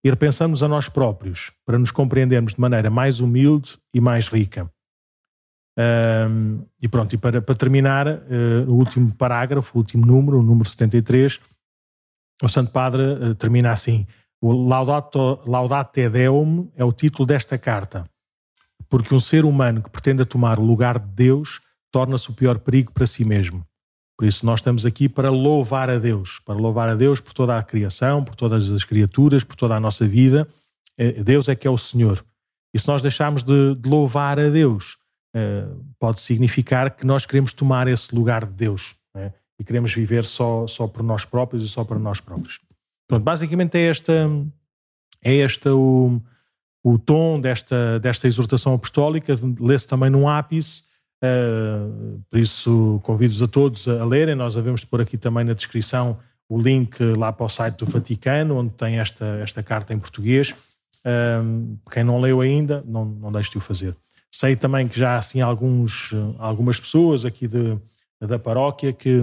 E repensamos a nós próprios para nos compreendermos de maneira mais humilde e mais rica. Um, e pronto, e para, para terminar, uh, o último parágrafo, o último número, o número 73, o Santo Padre uh, termina assim: o Laudato, Laudate Deum é o título desta carta, porque um ser humano que pretenda tomar o lugar de Deus torna-se o pior perigo para si mesmo. Por isso, nós estamos aqui para louvar a Deus, para louvar a Deus por toda a criação, por todas as criaturas, por toda a nossa vida. Eh, Deus é que é o Senhor. E se nós deixarmos de, de louvar a Deus, pode significar que nós queremos tomar esse lugar de Deus né? e queremos viver só, só por nós próprios e só para nós próprios. Pronto, basicamente é esta, é esta o, o tom desta, desta exortação apostólica, lê-se também num ápice, uh, por isso convido-vos a todos a lerem, nós devemos pôr aqui também na descrição o link lá para o site do Vaticano, onde tem esta, esta carta em português. Uh, quem não leu ainda, não, não deixe de o fazer. Sei também que já há assim alguns, algumas pessoas aqui de, da paróquia que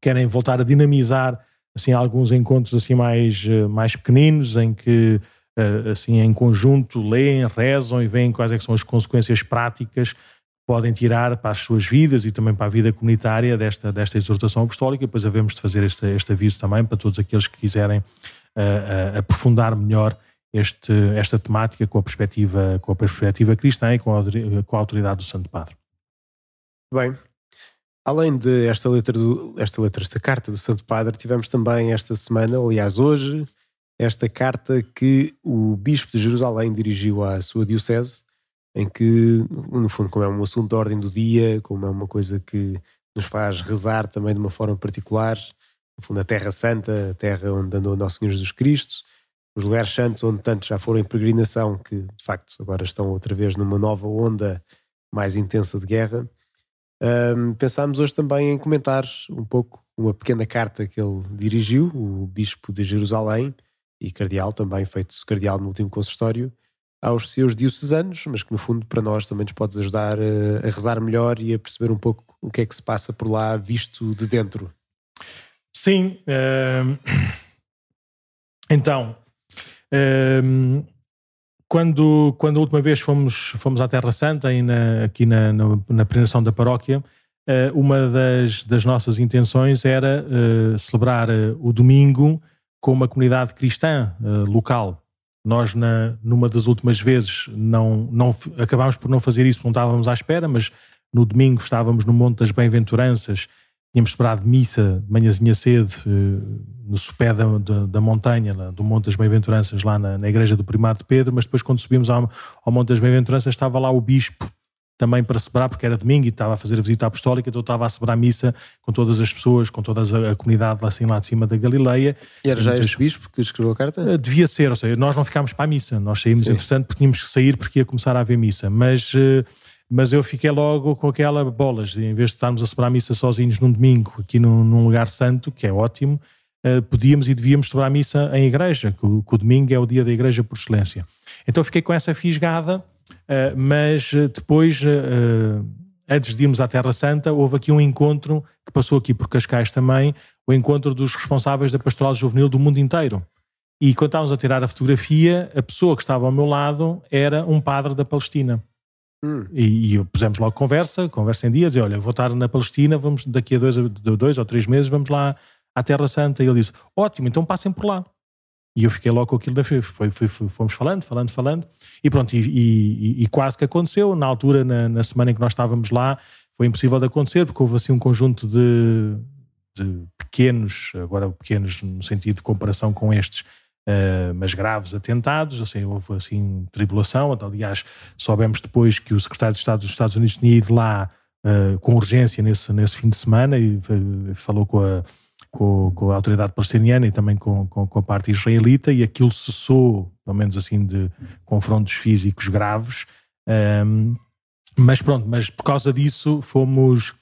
querem voltar a dinamizar assim alguns encontros assim mais, eh, mais pequeninos em que eh, assim em conjunto leem, rezam e veem quais é são as consequências práticas que podem tirar para as suas vidas e também para a vida comunitária desta, desta exortação apostólica. Depois havemos de fazer este, este aviso também para todos aqueles que quiserem uh, uh, aprofundar melhor este, esta temática com a perspectiva, com a perspectiva cristã e com a, com a autoridade do Santo Padre. Bem, Além de esta letra, do, esta letra, esta carta do Santo Padre, tivemos também esta semana, aliás hoje, esta carta que o Bispo de Jerusalém dirigiu à sua diocese, em que, no fundo, como é um assunto de ordem do dia, como é uma coisa que nos faz rezar também de uma forma particular, no fundo, a Terra Santa, a terra onde andou Nosso Senhor Jesus Cristo, os lugares santos onde tantos já foram em peregrinação, que de facto agora estão outra vez numa nova onda mais intensa de guerra. Um, pensámos hoje também em comentar um pouco uma pequena carta que ele dirigiu, o Bispo de Jerusalém e Cardeal, também feito Cardeal no último consistório, aos seus diocesanos, mas que no fundo para nós também nos podes ajudar a, rezar melhor e a perceber um pouco o que é que se passa por lá visto de dentro. Sim, uh... [COUGHS] então uh quando, quando a última vez fomos, fomos à Terra Santa, na, aqui na, na, na da paróquia, uh, uma das, das nossas intenções era uh, celebrar uh, o domingo com uma comunidade cristã local. Nós, na, numa das últimas vezes, não, não acabámos por não fazer isso, não estávamos à espera, mas no domingo estávamos no Monte das Bem-aventuranças tínhamos esperado missa de manhãzinha cedo eh, no sopé da, da, da montanha, do Monte das Bem-aventuranças, lá na, na, igreja do Primado de Pedro, mas depois quando subimos ao, ao Monte das Bem-aventuranças estava lá o bispo também para celebrar, porque era domingo e estava a fazer a visita apostólica, então estava a celebrar a missa com todas as pessoas, com toda a, comunidade lá, assim, lá de cima da Galileia. E era já muitas... este bispo que escreveu a carta? Eh, devia ser, ou seja, nós não ficámos para a missa, nós saímos Sim. entretanto porque tínhamos que sair porque ia começar a haver missa, mas uh, mas eu fiquei logo com aquela bolas, em vez de estarmos a celebrar a missa sozinhos num domingo, aqui num, num lugar santo, que é ótimo, uh, podíamos e devíamos celebrar a missa em igreja, que o, que o, domingo é o dia da igreja por excelência. Então fiquei com essa fisgada, uh, mas eh, depois, uh, antes de irmos à Terra Santa, houve aqui um encontro que passou aqui por Cascais também, o encontro dos responsáveis da pastoral juvenil do mundo inteiro. E quando estávamos a tirar a fotografia, a pessoa que estava ao meu lado era um padre da Palestina. Hum. E, e pusemos logo conversa, conversa em dias, e olha, vou estar na Palestina, vamos daqui a dois, dois ou três meses, vamos lá à Terra Santa. E ele disse: ótimo, então passem por lá. E eu fiquei logo com aquilo da foi, foi, fomos falando, falando, falando, e pronto, e, e, e, quase que aconteceu. Na altura, na, na, semana em que nós estávamos lá, foi impossível de acontecer porque houve assim um conjunto de, de pequenos, agora pequenos no sentido de comparação com estes, uh, mas graves atentados, assim, houve assim tribulação, aliás soubemos depois que o secretário de Estado dos Estados Unidos tinha ido lá uh, com urgência nesse, nesse fim de semana e falou com a com, com, a autoridade palestiniana e também com, com, com, a parte israelita, e aquilo cessou, pelo menos assim, de confrontos físicos graves. Um, mas pronto, mas por causa disso fomos,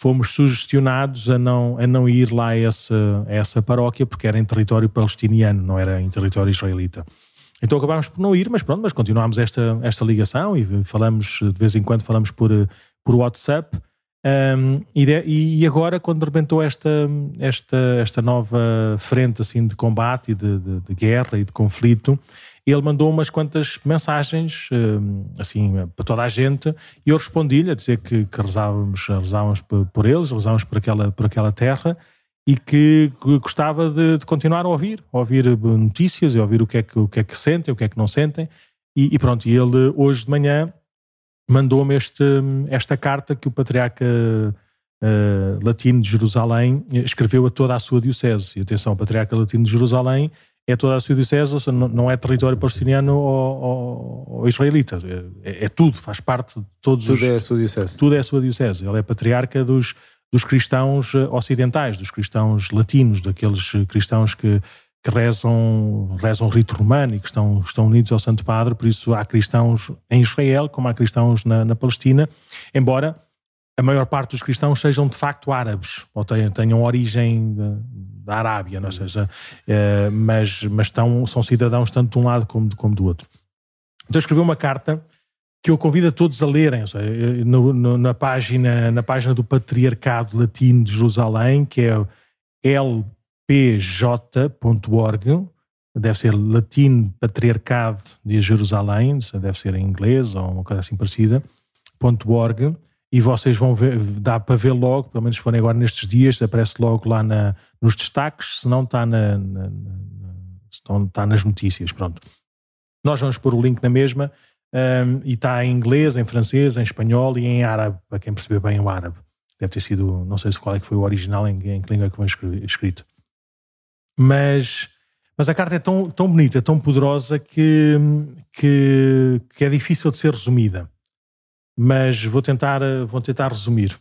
fomos sugestionados a não, a não ir lá a essa, a essa paróquia, porque era em território palestiniano, não era em território israelita. Então acabámos por não ir, mas pronto, mas continuámos esta, esta ligação e falamos, de vez em quando falamos por, por WhatsApp. Um, e, de, e, agora, quando rebentou esta, esta, esta nova frente assim, de combate, de, de, de guerra e de conflito, ele mandou umas quantas mensagens assim para toda a gente e eu respondi-lhe a dizer que, que rezávamos, rezávamos por eles, rezávamos por aquela, por aquela terra e que gostava de, de, continuar a ouvir, a ouvir notícias e ouvir o que é que, o que, é que sentem, o que é que não sentem. E, e pronto, e ele hoje de manhã mandou-me esta carta que o patriarca uh, latino de Jerusalém escreveu a toda a sua diocese. E atenção, o patriarca latino de Jerusalém é toda a sua diocese, ou seja, não é território palestiniano ou, ou, ou israelita. É, é, tudo, faz parte de todos tudo os... Tudo é a sua diocese. Tudo é a sua diocese. Ele é patriarca dos, dos cristãos eh, ocidentais, dos cristãos latinos, daqueles cristãos que que rezam, rezam o rito romano e que estão, estão unidos ao Santo Padre, por isso há cristãos em Israel, como há cristãos na, na Palestina, embora a maior parte dos cristãos sejam de facto árabes, ou tenham, tenham origem da Arábia, não? É? seja, é, mas, mas estão, são cidadãos tanto de um lado como, como do outro. Então escreveu uma carta que eu convido a todos a lerem, seja, no, no, na, página, na página do Patriarcado Latino de Jerusalém, que é L pj.org, deve ser Latino Patriarcado de Jerusalém, deve ser em inglês ou uma coisa assim parecida, .org, e vocês vão ver, dá para ver logo, pelo menos se forem agora nestes dias, aparece logo lá na, nos destaques, se não está, na, na, está nas notícias, pronto. Nós vamos pôr o link na mesma, um, e está em inglês, em francês, em espanhol e em árabe, para quem perceber bem o árabe. Deve ter sido, não sei se qual é que foi o original, em, em que língua é que foi escrito. Mas, mas a carta é tão, tão bonita, tão poderosa que, que, que é difícil de ser resumida. Mas vou tentar, vou tentar resumir.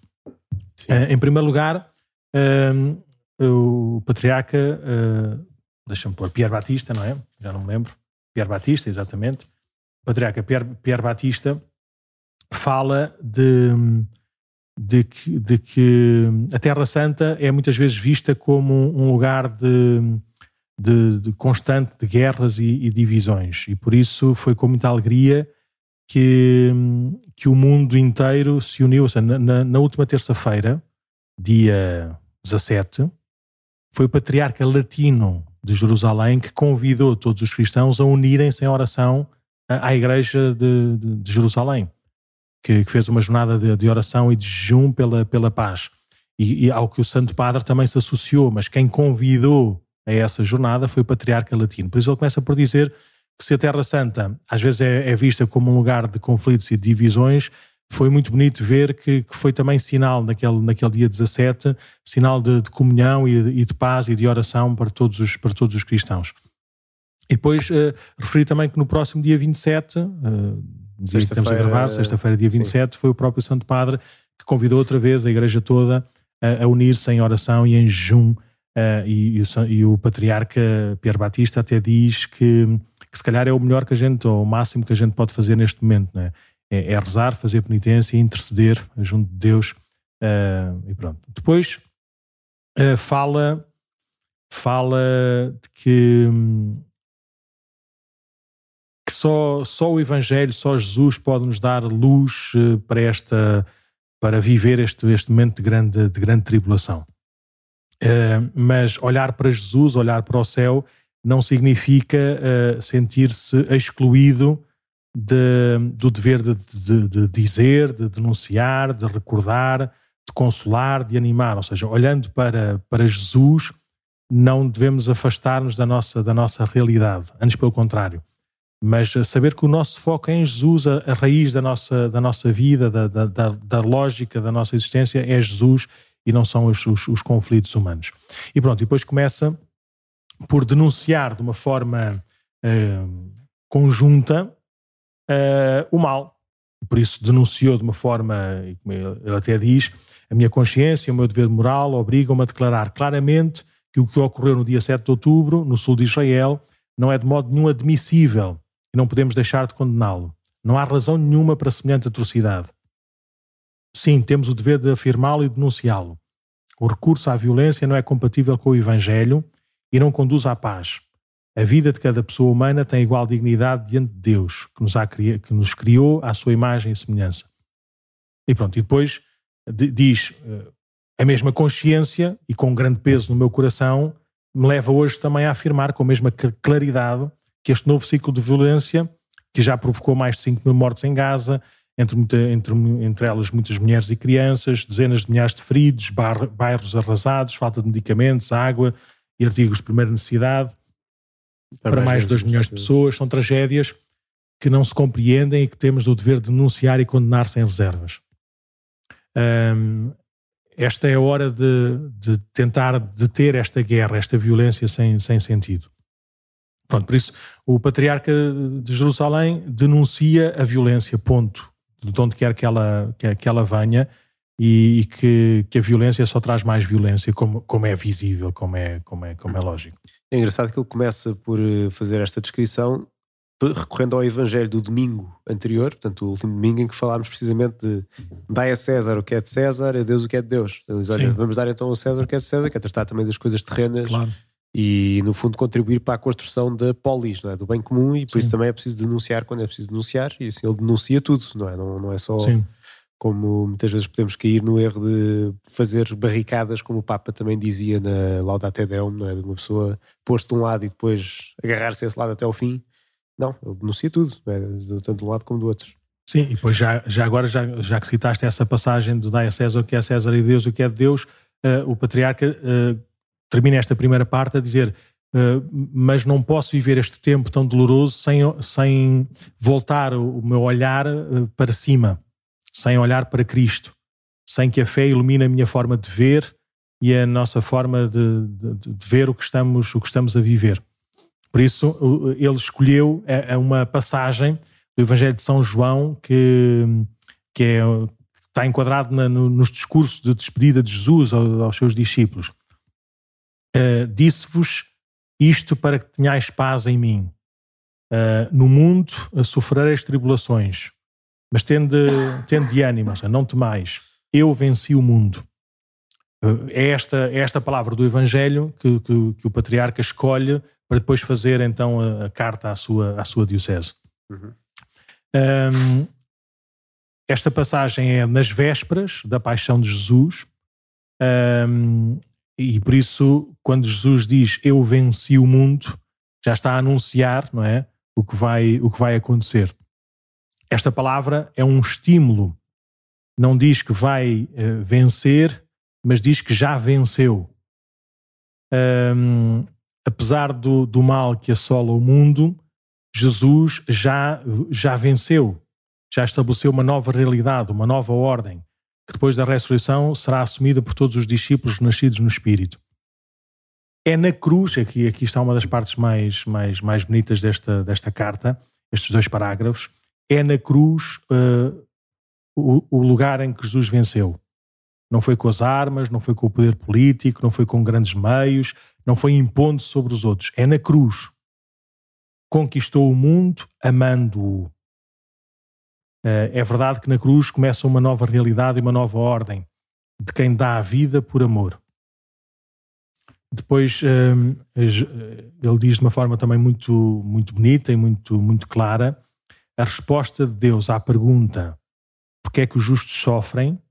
Uh, em primeiro lugar, uh, o patriarca, uh, deixa-me pôr, Pierre Batista, não é? Já não me lembro. Pierre Batista, exatamente. O patriarca Pierre, Pierre Batista fala de, de que, de que a Terra Santa é muitas vezes vista como um lugar de, de, de constante de guerras e, e, divisões. E por isso foi com muita alegria que, que o mundo inteiro se uniu. Seja, na, na última terça-feira, dia 17, foi o patriarca latino de Jerusalém que convidou todos os cristãos a unirem-se em oração à Igreja de, de, de Jerusalém que, que fez uma jornada de, de, oração e de jejum pela, pela paz. E, e, ao que o Santo Padre também se associou, mas quem convidou a essa jornada foi o Patriarca Latino. Por isso ele começa por dizer se a Terra Santa às vezes é, é vista como um lugar de conflitos e de divisões, foi muito bonito ver que, que, foi também sinal naquele, naquele dia 17, sinal de, de comunhão e de, e de, paz e de oração para todos os, para todos os cristãos. E depois uh, referi também que no próximo dia 27, uh, dia que estamos a gravar, sexta-feira, dia 27, sim. foi o próprio Santo Padre que convidou outra vez a igreja toda a, a unir-se em oração e em jejum. Uh, e, e, o, e, o, patriarca Pierre Batista até diz que, que, se calhar é o melhor que a gente, ou o máximo que a gente pode fazer neste momento, né? é, é rezar, fazer penitência interceder junto de Deus. Uh, e pronto. Depois uh, fala, fala de que. Que só, só o Evangelho, só Jesus pode nos dar luz eh, para esta para viver este, este momento de grande, de grande tribulação. Uh, mas olhar para Jesus, olhar para o céu, não significa uh, sentir-se excluído de, do dever de, de, de, dizer, de denunciar, de recordar, de consolar, de animar. Ou seja, olhando para, para Jesus, não devemos afastar-nos da nossa, da nossa realidade. Antes, pelo contrário mas saber que o nosso foco é em Jesus, a, a raiz da nossa, da nossa vida, da, da, da, da, lógica da nossa existência é Jesus e não são os, os, os conflitos humanos. E pronto, e depois começa por denunciar de uma forma uh, conjunta uh, o mal. Por isso denunciou de uma forma, ele até diz, a minha consciência, o meu dever moral obrigam-me a declarar claramente que o que ocorreu no dia 7 de outubro, no sul de Israel, não é de modo nenhum admissível e não podemos deixar de condená-lo. Não há razão nenhuma para semelhante atrocidade. Sim, temos o dever de afirmá-lo e denunciá-lo. O recurso à violência não é compatível com o Evangelho e não conduz à paz. A vida de cada pessoa humana tem igual dignidade diante de Deus, que nos, que nos criou à sua imagem e semelhança. E pronto, e depois diz eh, a mesma consciência e com grande peso no meu coração me leva hoje também a afirmar com a mesma claridade que este novo ciclo de violência, que já provocou mais de 5 mil mortes em Gaza, entre, entre, entre elas muitas mulheres e crianças, dezenas de milhares de feridos, bairros arrasados, falta de medicamentos, água e artigos de primeira necessidade, para, para mais de 2 milhões de pessoas, são tragédias que não se compreendem e que temos o dever de denunciar e condenar sem reservas. Um, esta é a hora de, de, tentar deter esta guerra, esta violência sem, sem sentido. Pronto, por isso o patriarca de Jerusalém denuncia a violência, ponto, de onde quer que ela, que, que ela venha, e, e que, que, a violência só traz mais violência, como, como é visível, como é, como, é, como é lógico. É engraçado que ele começa por eh, fazer esta descrição recorrendo ao Evangelho do domingo anterior, portanto, o último domingo em que falámos precisamente de dai a César o que é de César, a Deus o que é de Deus. Então, olha, vamos dar então a César o que é de César, que é tratar também das coisas terrenas claro. e, no fundo, contribuir para a construção da polis, não é? do bem comum, e por Sim. isso também é preciso denunciar quando é preciso denunciar, e assim ele denuncia tudo, não é? Não, não é só. Sim. Como muitas vezes podemos cair no erro de fazer barricadas, como o Papa também dizia na Laudate Deum, não é? de uma pessoa posto de um lado e depois agarrar-se a esse lado até ao fim não, ele denuncia tudo, é, tanto de um lado como do outro. Sim, e depois já, já agora, já, já que citaste essa passagem do Dai a César o que é César e Deus o que é de Deus, uh, o patriarca uh, termina esta primeira parte a dizer uh, mas não posso viver este tempo tão doloroso sem, sem voltar o, meu olhar para cima, sem olhar para Cristo, sem que a fé ilumine a minha forma de ver e a nossa forma de, de, de ver o que, estamos, o que estamos a viver. Por isso, ele escolheu é, é uma passagem do Evangelho de São João que, que, é, que está enquadrado na, no, nos discursos de despedida de Jesus aos, aos seus discípulos. Uh, Disse-vos isto para que tenhais paz em mim. Uh, no mundo sofrereis tribulações, mas tende, tende ânimo, seja, não temais. Eu venci o mundo. É, esta, é esta palavra do Evangelho que, que, que o patriarca escolhe para depois fazer então a, a carta à sua, à sua diocese. Uhum. Um, esta passagem é nas vésperas da paixão de Jesus, um, e por isso, quando Jesus diz eu venci o mundo, já está a anunciar não é, o, que vai, o que vai acontecer. Esta palavra é um estímulo, não diz que vai uh, vencer, mas diz que já venceu. Um, apesar do, do mal que assola o mundo, Jesus já, já venceu, já estabeleceu uma nova realidade, uma nova ordem, que depois da ressurreição será assumida por todos os discípulos nascidos no Espírito. É na cruz, aqui, aqui está uma das partes mais, mais, mais bonitas desta, desta carta, estes dois parágrafos, é na cruz uh, o, o lugar em que Jesus venceu. Não foi com as armas, não foi com o poder político, não foi com grandes meios, não foi impondo sobre os outros. É na cruz. Conquistou o mundo amando-o. Eh, é verdade que na cruz começa uma nova realidade e uma nova ordem de quem dá a vida por amor. Depois eh, ele diz de uma forma também muito, muito bonita e muito, muito clara a resposta de Deus à pergunta porque é que os justos sofrem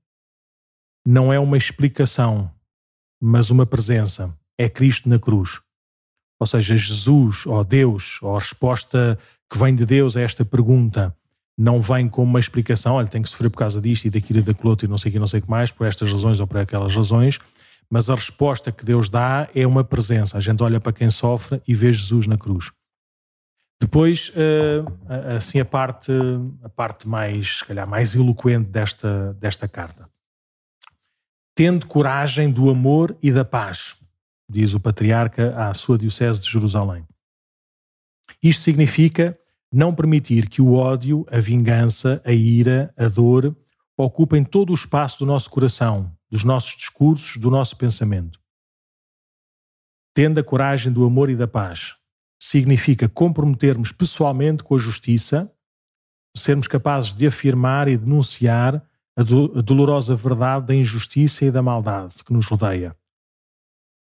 não é uma explicação, mas uma presença. É Cristo na cruz. Ou seja, Jesus, ou Deus, ou a resposta que vem de Deus a esta pergunta, não vem como uma explicação, olha, tem que sofrer por causa disto e daquilo e daquilo outro e não sei o que, não sei o que mais, por estas razões ou por aquelas razões, mas a resposta que Deus dá é uma presença. A gente olha para quem sofre e vê Jesus na cruz. Depois, assim, a parte, a parte mais, se calhar, mais eloquente desta, desta carta. Tende coragem do amor e da paz, diz o patriarca à sua diocese de Jerusalém. Isto significa não permitir que o ódio, a vingança, a ira, a dor ocupem todo o espaço do nosso coração, dos nossos discursos, do nosso pensamento. Tendo a coragem do amor e da paz. Significa comprometermos pessoalmente com a justiça, sermos capazes de afirmar e denunciar a, do, a dolorosa verdade da injustiça e da maldade que nos rodeia,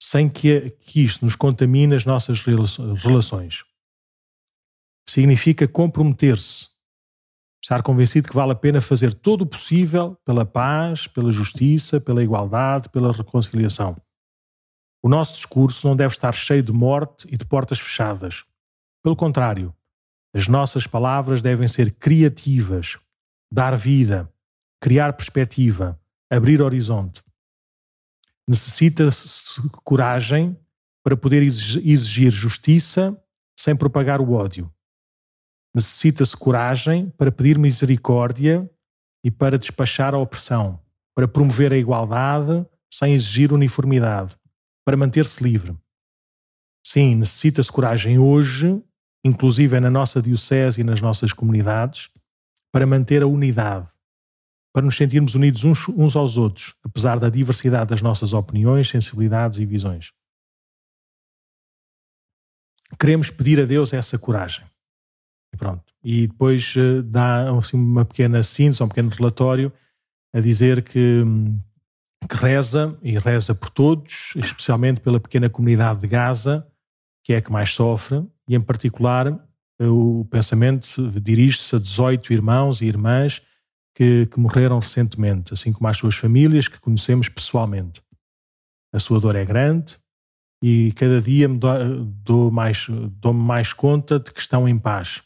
sem que, que isto nos contamine as nossas relações. Significa comprometer-se, estar convencido que vale a pena fazer todo o possível pela paz, pela justiça, pela igualdade, pela reconciliação. O nosso discurso não deve estar cheio de morte e de portas fechadas. Pelo contrário, as nossas palavras devem ser criativas, dar vida, criar perspectiva, abrir horizonte. Necessita-se coragem para poder exigir justiça sem propagar o ódio. Necessita-se coragem para pedir misericórdia e para despachar a opressão, para promover a igualdade sem exigir uniformidade para manter-se livre. Sim, necessita-se coragem hoje, inclusive na nossa diocese e nas nossas comunidades, para manter a unidade, para nos sentirmos unidos uns, uns aos outros, apesar da diversidade das nossas opiniões, sensibilidades e visões. Queremos pedir a Deus essa coragem. E pronto. E depois uh, dá assim, uma pequena síntese, um pequeno relatório a dizer que hum, que reza e reza por todos, especialmente pela pequena comunidade de Gaza, que é a que mais sofre, e em particular o pensamento dirige-se a 18 irmãos e irmãs que, que, morreram recentemente, assim como às suas famílias que conhecemos pessoalmente. A sua dor é grande e cada dia me dou, dou mais, dou-me mais conta de que estão em paz,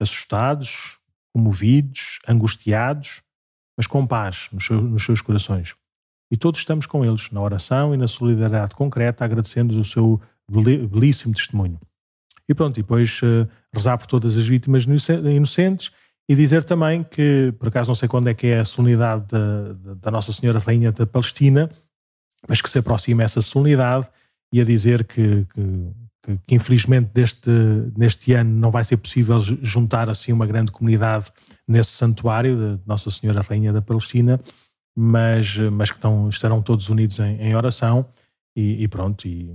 assustados, comovidos, angustiados, mas com paz nos seus, nos seus corações. E todos estamos com eles, na oração e na solidariedade concreta, agradecendo o seu belíssimo testemunho. E pronto, e depois uh, rezar por todas as vítimas inocentes e dizer também que, por acaso não sei quando é que é a solenidade da, da Nossa Senhora Rainha da Palestina, mas que se aproxima essa solenidade e a dizer que, que, que, que, infelizmente deste, neste ano não vai ser possível juntar assim uma grande comunidade nesse santuário de Nossa Senhora Rainha da Palestina, mas, mas que estão, estarão todos unidos em, em oração e, e pronto. E,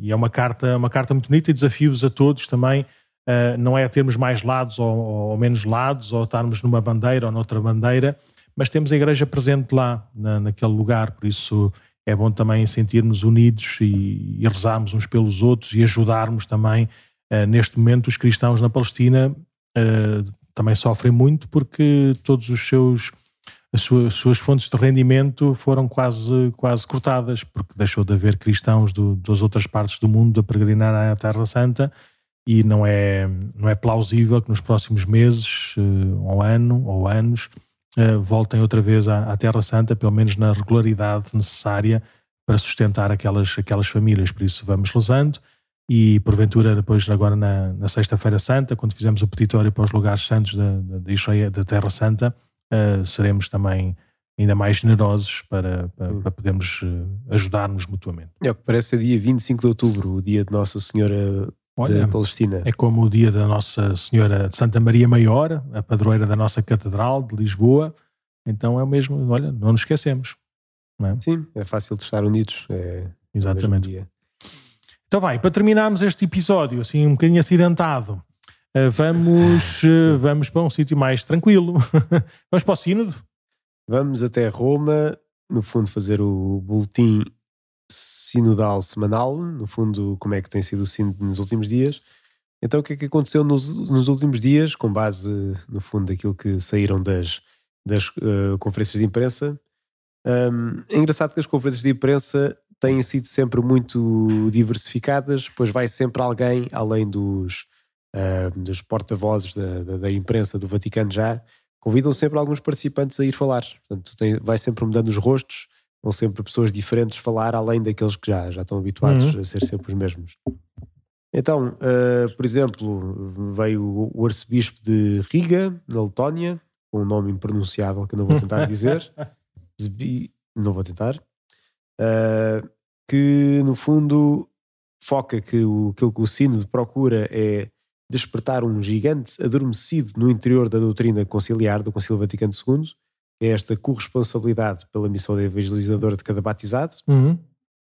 e, é uma carta, uma carta muito bonita e desafios a todos também. Uh, não é termos mais lados ou, ou, menos lados, ou estarmos numa bandeira ou noutra bandeira, mas temos a igreja presente lá, na, naquele lugar, por isso é bom também sentirmos unidos e, e rezarmos uns pelos outros e ajudarmos também. Uh, neste momento, os cristãos na Palestina uh, também sofrem muito porque todos os seus as suas, as suas, fontes de rendimento foram quase, quase cortadas, porque deixou de haver cristãos do, das outras partes do mundo a peregrinar à Terra Santa e não é, não é plausível que nos próximos meses, uh, ou ano, ou anos, uh, voltem outra vez à, à, Terra Santa, pelo menos na regularidade necessária para sustentar aquelas, aquelas famílias. Por isso vamos rezando e porventura depois agora na, na Sexta-feira Santa, quando fizemos o petitório para os lugares santos da, da, da Terra Santa, uh, seremos também ainda mais generosos para, para, hum. para podermos uh, ajudar-nos mutuamente. É o que parece ser dia 25 de outubro, o dia de Nossa Senhora Olha, da Palestina. É como o dia da Nossa Senhora de Santa Maria Maior, a padroeira da nossa Catedral de Lisboa. Então é o mesmo, olha, não nos esquecemos. Não é? Sim, é fácil de estar unidos. É Exatamente. Então vai, para terminarmos este episódio, assim um bocadinho acidentado, vamos, [LAUGHS] uh, vamos para um sítio mais tranquilo. [LAUGHS] vamos para o Sínodo? Vamos até Roma, no fundo, fazer o boletim sinodal semanal, no fundo, como é que tem sido o sínodo nos últimos dias. Então, o que é que aconteceu nos, nos últimos dias, com base, no fundo, daquilo que saíram das, das uh, conferências de imprensa? Um, é engraçado que as conferências de imprensa têm sido sempre muito diversificadas, pois vai sempre alguém, além dos, uh, dos porta-vozes da, da, da, imprensa do Vaticano já, convidam sempre alguns participantes a ir falar. Portanto, tem, vai sempre mudando os rostos, vão sempre pessoas diferentes falar, além daqueles que já, já estão habituados uhum. a ser sempre os mesmos. Então, uh, por exemplo, veio o arcebispo de Riga, na Letónia, com um nome impronunciável que eu não vou tentar dizer. [LAUGHS] Zbi, não vou tentar. Uh, que, no fundo, foca que o, aquilo que o Sínodo procura é despertar um gigante adormecido no interior da doutrina conciliar do Concílio Vaticano II, que é esta corresponsabilidade pela missão de evangelizadora de cada batizado. Uhum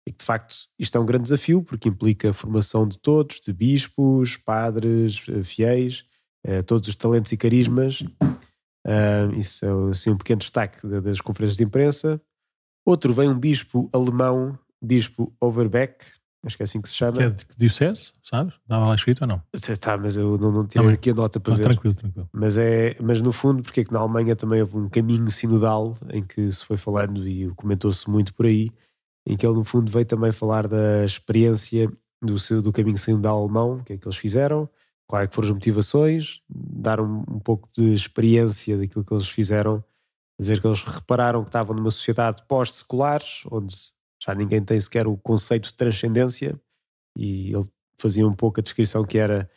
e que de facto isto é um grande desafio porque implica a formação de todos, de bispos, padres, eh, fiéis, eh, todos os talentos e carismas. Uh, isso é assim, um pequeno destaque das conferências de imprensa. Outro vem um bispo alemão, bispo Overbeck, acho que é assim que se chama. Que é de diocese, sabes? Estava lá escrito ou não? Tá, mas eu não, não tinha aqui a nota para ver. Tranquilo, tranquilo. Mas, é, mas no fundo, porque é que na Alemanha também houve um caminho sinodal em que se foi falando e comentou-se muito por aí, em que ele no fundo veio também falar da experiência do, seu, do caminho sinodal alemão, o que é que eles fizeram, quais é foram as motivações, dar um, um, pouco de experiência daquilo que eles fizeram, dizer que eles repararam que estavam numa sociedade pós-secular, onde já ninguém tem sequer o conceito de transcendência, e ele fazia um pouco a descrição que era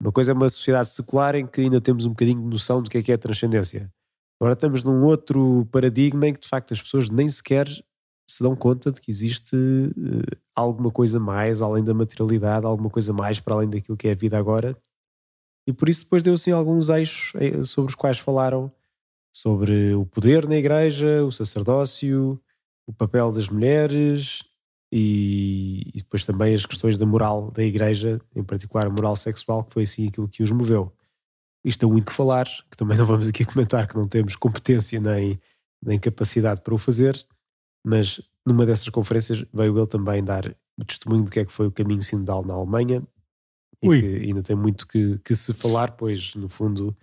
uma coisa é uma sociedade secular em que ainda temos um bocadinho de noção do que é que é transcendência. Agora estamos num outro paradigma em que de facto as pessoas nem sequer se dão conta de que existe uh, alguma coisa mais além da materialidade, alguma coisa mais para além daquilo que é a vida agora. E por isso depois deu assim alguns eixos eh, sobre os quais falaram sobre o poder na igreja, o sacerdócio, o papel das mulheres e, e, depois também as questões da moral da igreja, em particular a moral sexual, que foi assim aquilo que os moveu. Isto é muito que falar, que também não vamos aqui [LAUGHS] comentar, que não temos competência nem, nem capacidade para o fazer, mas numa dessas conferências veio ele também dar o testemunho do que é que foi o caminho sinodal na Alemanha e Ui. que ainda tem muito que, que se falar, pois no fundo,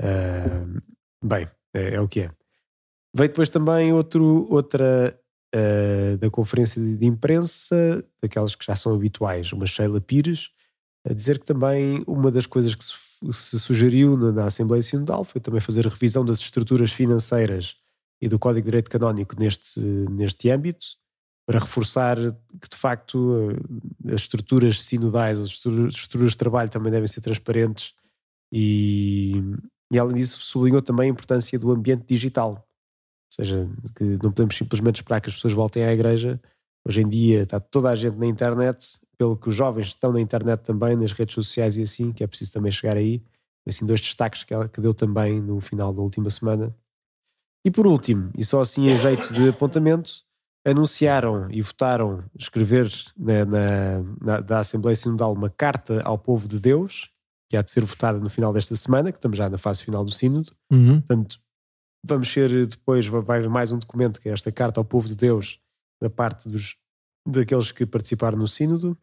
uh, bem, é, é, o que é. Veio depois também outro, outra uh, da conferência de imprensa, daquelas que já são habituais, uma Sheila Pires, a dizer que também uma das coisas que se, se sugeriu na, na Assembleia Sinodal foi também fazer a revisão das estruturas financeiras e do Código de Direito Canónico neste, neste âmbito, para reforçar que, de facto, eh, as estruturas sinodais, as estruturas de trabalho também devem ser transparentes e, e além disso, sublinhou também a importância do ambiente digital. Ou seja, que não podemos simplesmente esperar que as pessoas voltem à igreja. Hoje em dia está toda a gente na internet, pelo que os jovens estão na internet também, nas redes sociais e assim, que é preciso também chegar aí. Assim, dois destaques que, ela, que deu também no final da última semana. E por último, e só assim em jeito de apontamento, anunciaram e votaram escrever na, na, na, da Assembleia Sinodal uma carta ao povo de Deus, que há de ser votada no final desta semana, que estamos já na fase final do Sínodo. Uhum. Portanto, vamos ser depois, vai haver mais um documento, que é esta carta ao povo de Deus, da parte dos, daqueles que participaram no Sínodo.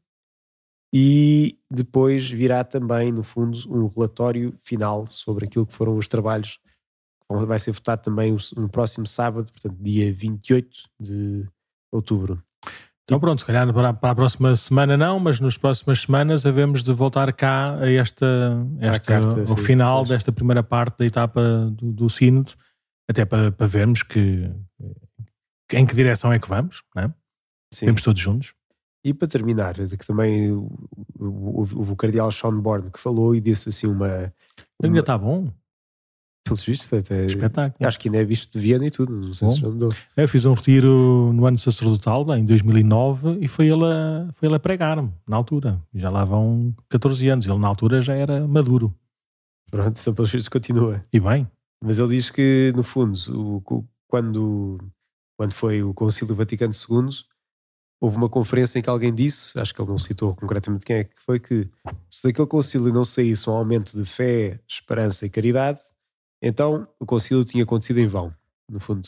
E depois virá também, no fundo, um relatório final sobre aquilo que foram os trabalhos vai ser votado também no próximo sábado, portanto, dia 28 de outubro. Então pronto, se calhar para, a próxima semana não, mas nas próximas semanas havemos de voltar cá a esta, esta carta, ao sim, final pois. desta primeira parte da etapa do, do sínodo, até para, para vermos que em que direção é que vamos, não é? Sim. Vamos todos juntos. E para terminar, que também houve o cardeal Sean Bourne que falou e disse assim uma... uma... Ainda está bom pelos vistos, até. Espetáculo. Acho que ainda é visto de Viena e tudo, não sei Bom, se já mudou. Eu fiz um retiro no ano sacerdotal, em 2009, e foi ele a, foi ele a pregar-me, na altura. Já lá vão 14 anos. Ele, na altura, já era maduro. Pronto, então, pelos vistos, continua. E bem. Mas ele diz que, no fundo, o, quando, quando foi o Concílio Vaticano II, houve uma conferência em que alguém disse, acho que ele não citou concretamente quem é que foi, que se daquele concílio não saísse um aumento de fé, esperança e caridade, então o concílio tinha acontecido em vão. No fundo,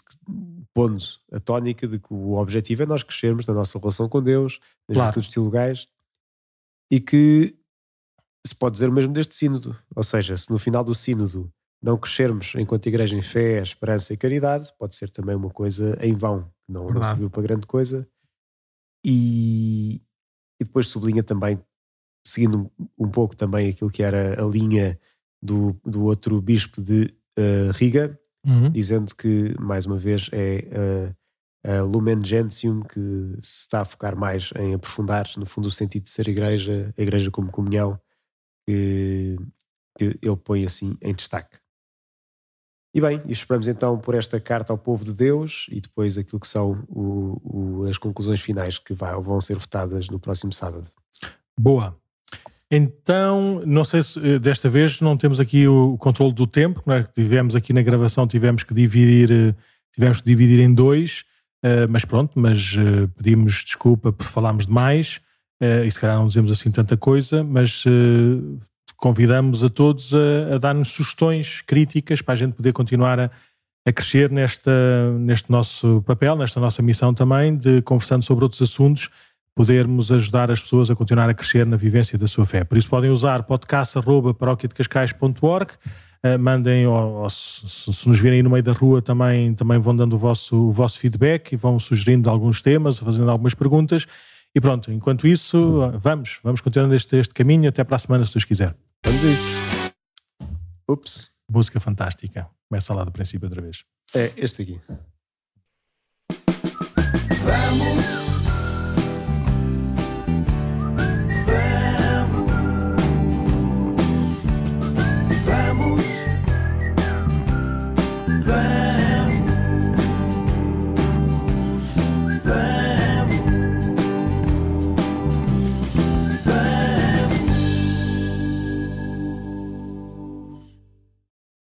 pondo a tónica de que o objetivo é nós crescermos na nossa relação com Deus, nas claro. virtudes teologais, e que se pode dizer o mesmo deste sínodo. Ou seja, se no final do sínodo não crescermos enquanto igreja em fé, esperança e caridade, pode ser também uma coisa em vão, que não, não serviu para grande coisa. E, e depois sublinha também, seguindo um, pouco também aquilo que era a linha do, do outro bispo de uh, Riga, uhum. dizendo que, mais uma vez, é uh, a Lumen Gentium, que se está a focar mais em aprofundar, no fundo, o sentido de ser igreja, a igreja como comunhão, que, que ele põe assim em destaque. E bem, esperamos então por esta carta ao povo de Deus e depois aquilo que são o, o, as conclusões finais que vai, vão ser votadas no próximo sábado. Boa. Então, não sei se eh, desta vez não temos aqui o controle do tempo, não é? tivemos aqui na gravação, tivemos que dividir, eh, tivemos que dividir em dois, uh, mas pronto, mas pedimos desculpa por falarmos demais e se calhar não dizemos assim tanta coisa, mas convidamos a todos a, a dar-nos sugestões críticas para a gente poder continuar a, a crescer nesta, neste nosso papel, nesta nossa missão também, de conversando sobre outros assuntos, podermos ajudar as pessoas a continuar a crescer na vivência da sua fé. Por isso podem usar podcast.paróquiadecascais.org Uh, mandem, ou, ou se, se, nos virem aí no meio da rua, também, também vão dando o vosso, o vosso feedback e vão sugerindo alguns temas, fazendo algumas perguntas. E pronto, enquanto isso, vamos, vamos continuando este, este caminho até para a semana, se Deus quiser. Vamos a isso. Ups. Música fantástica. Começa lá do princípio outra vez. É este aqui. Vamos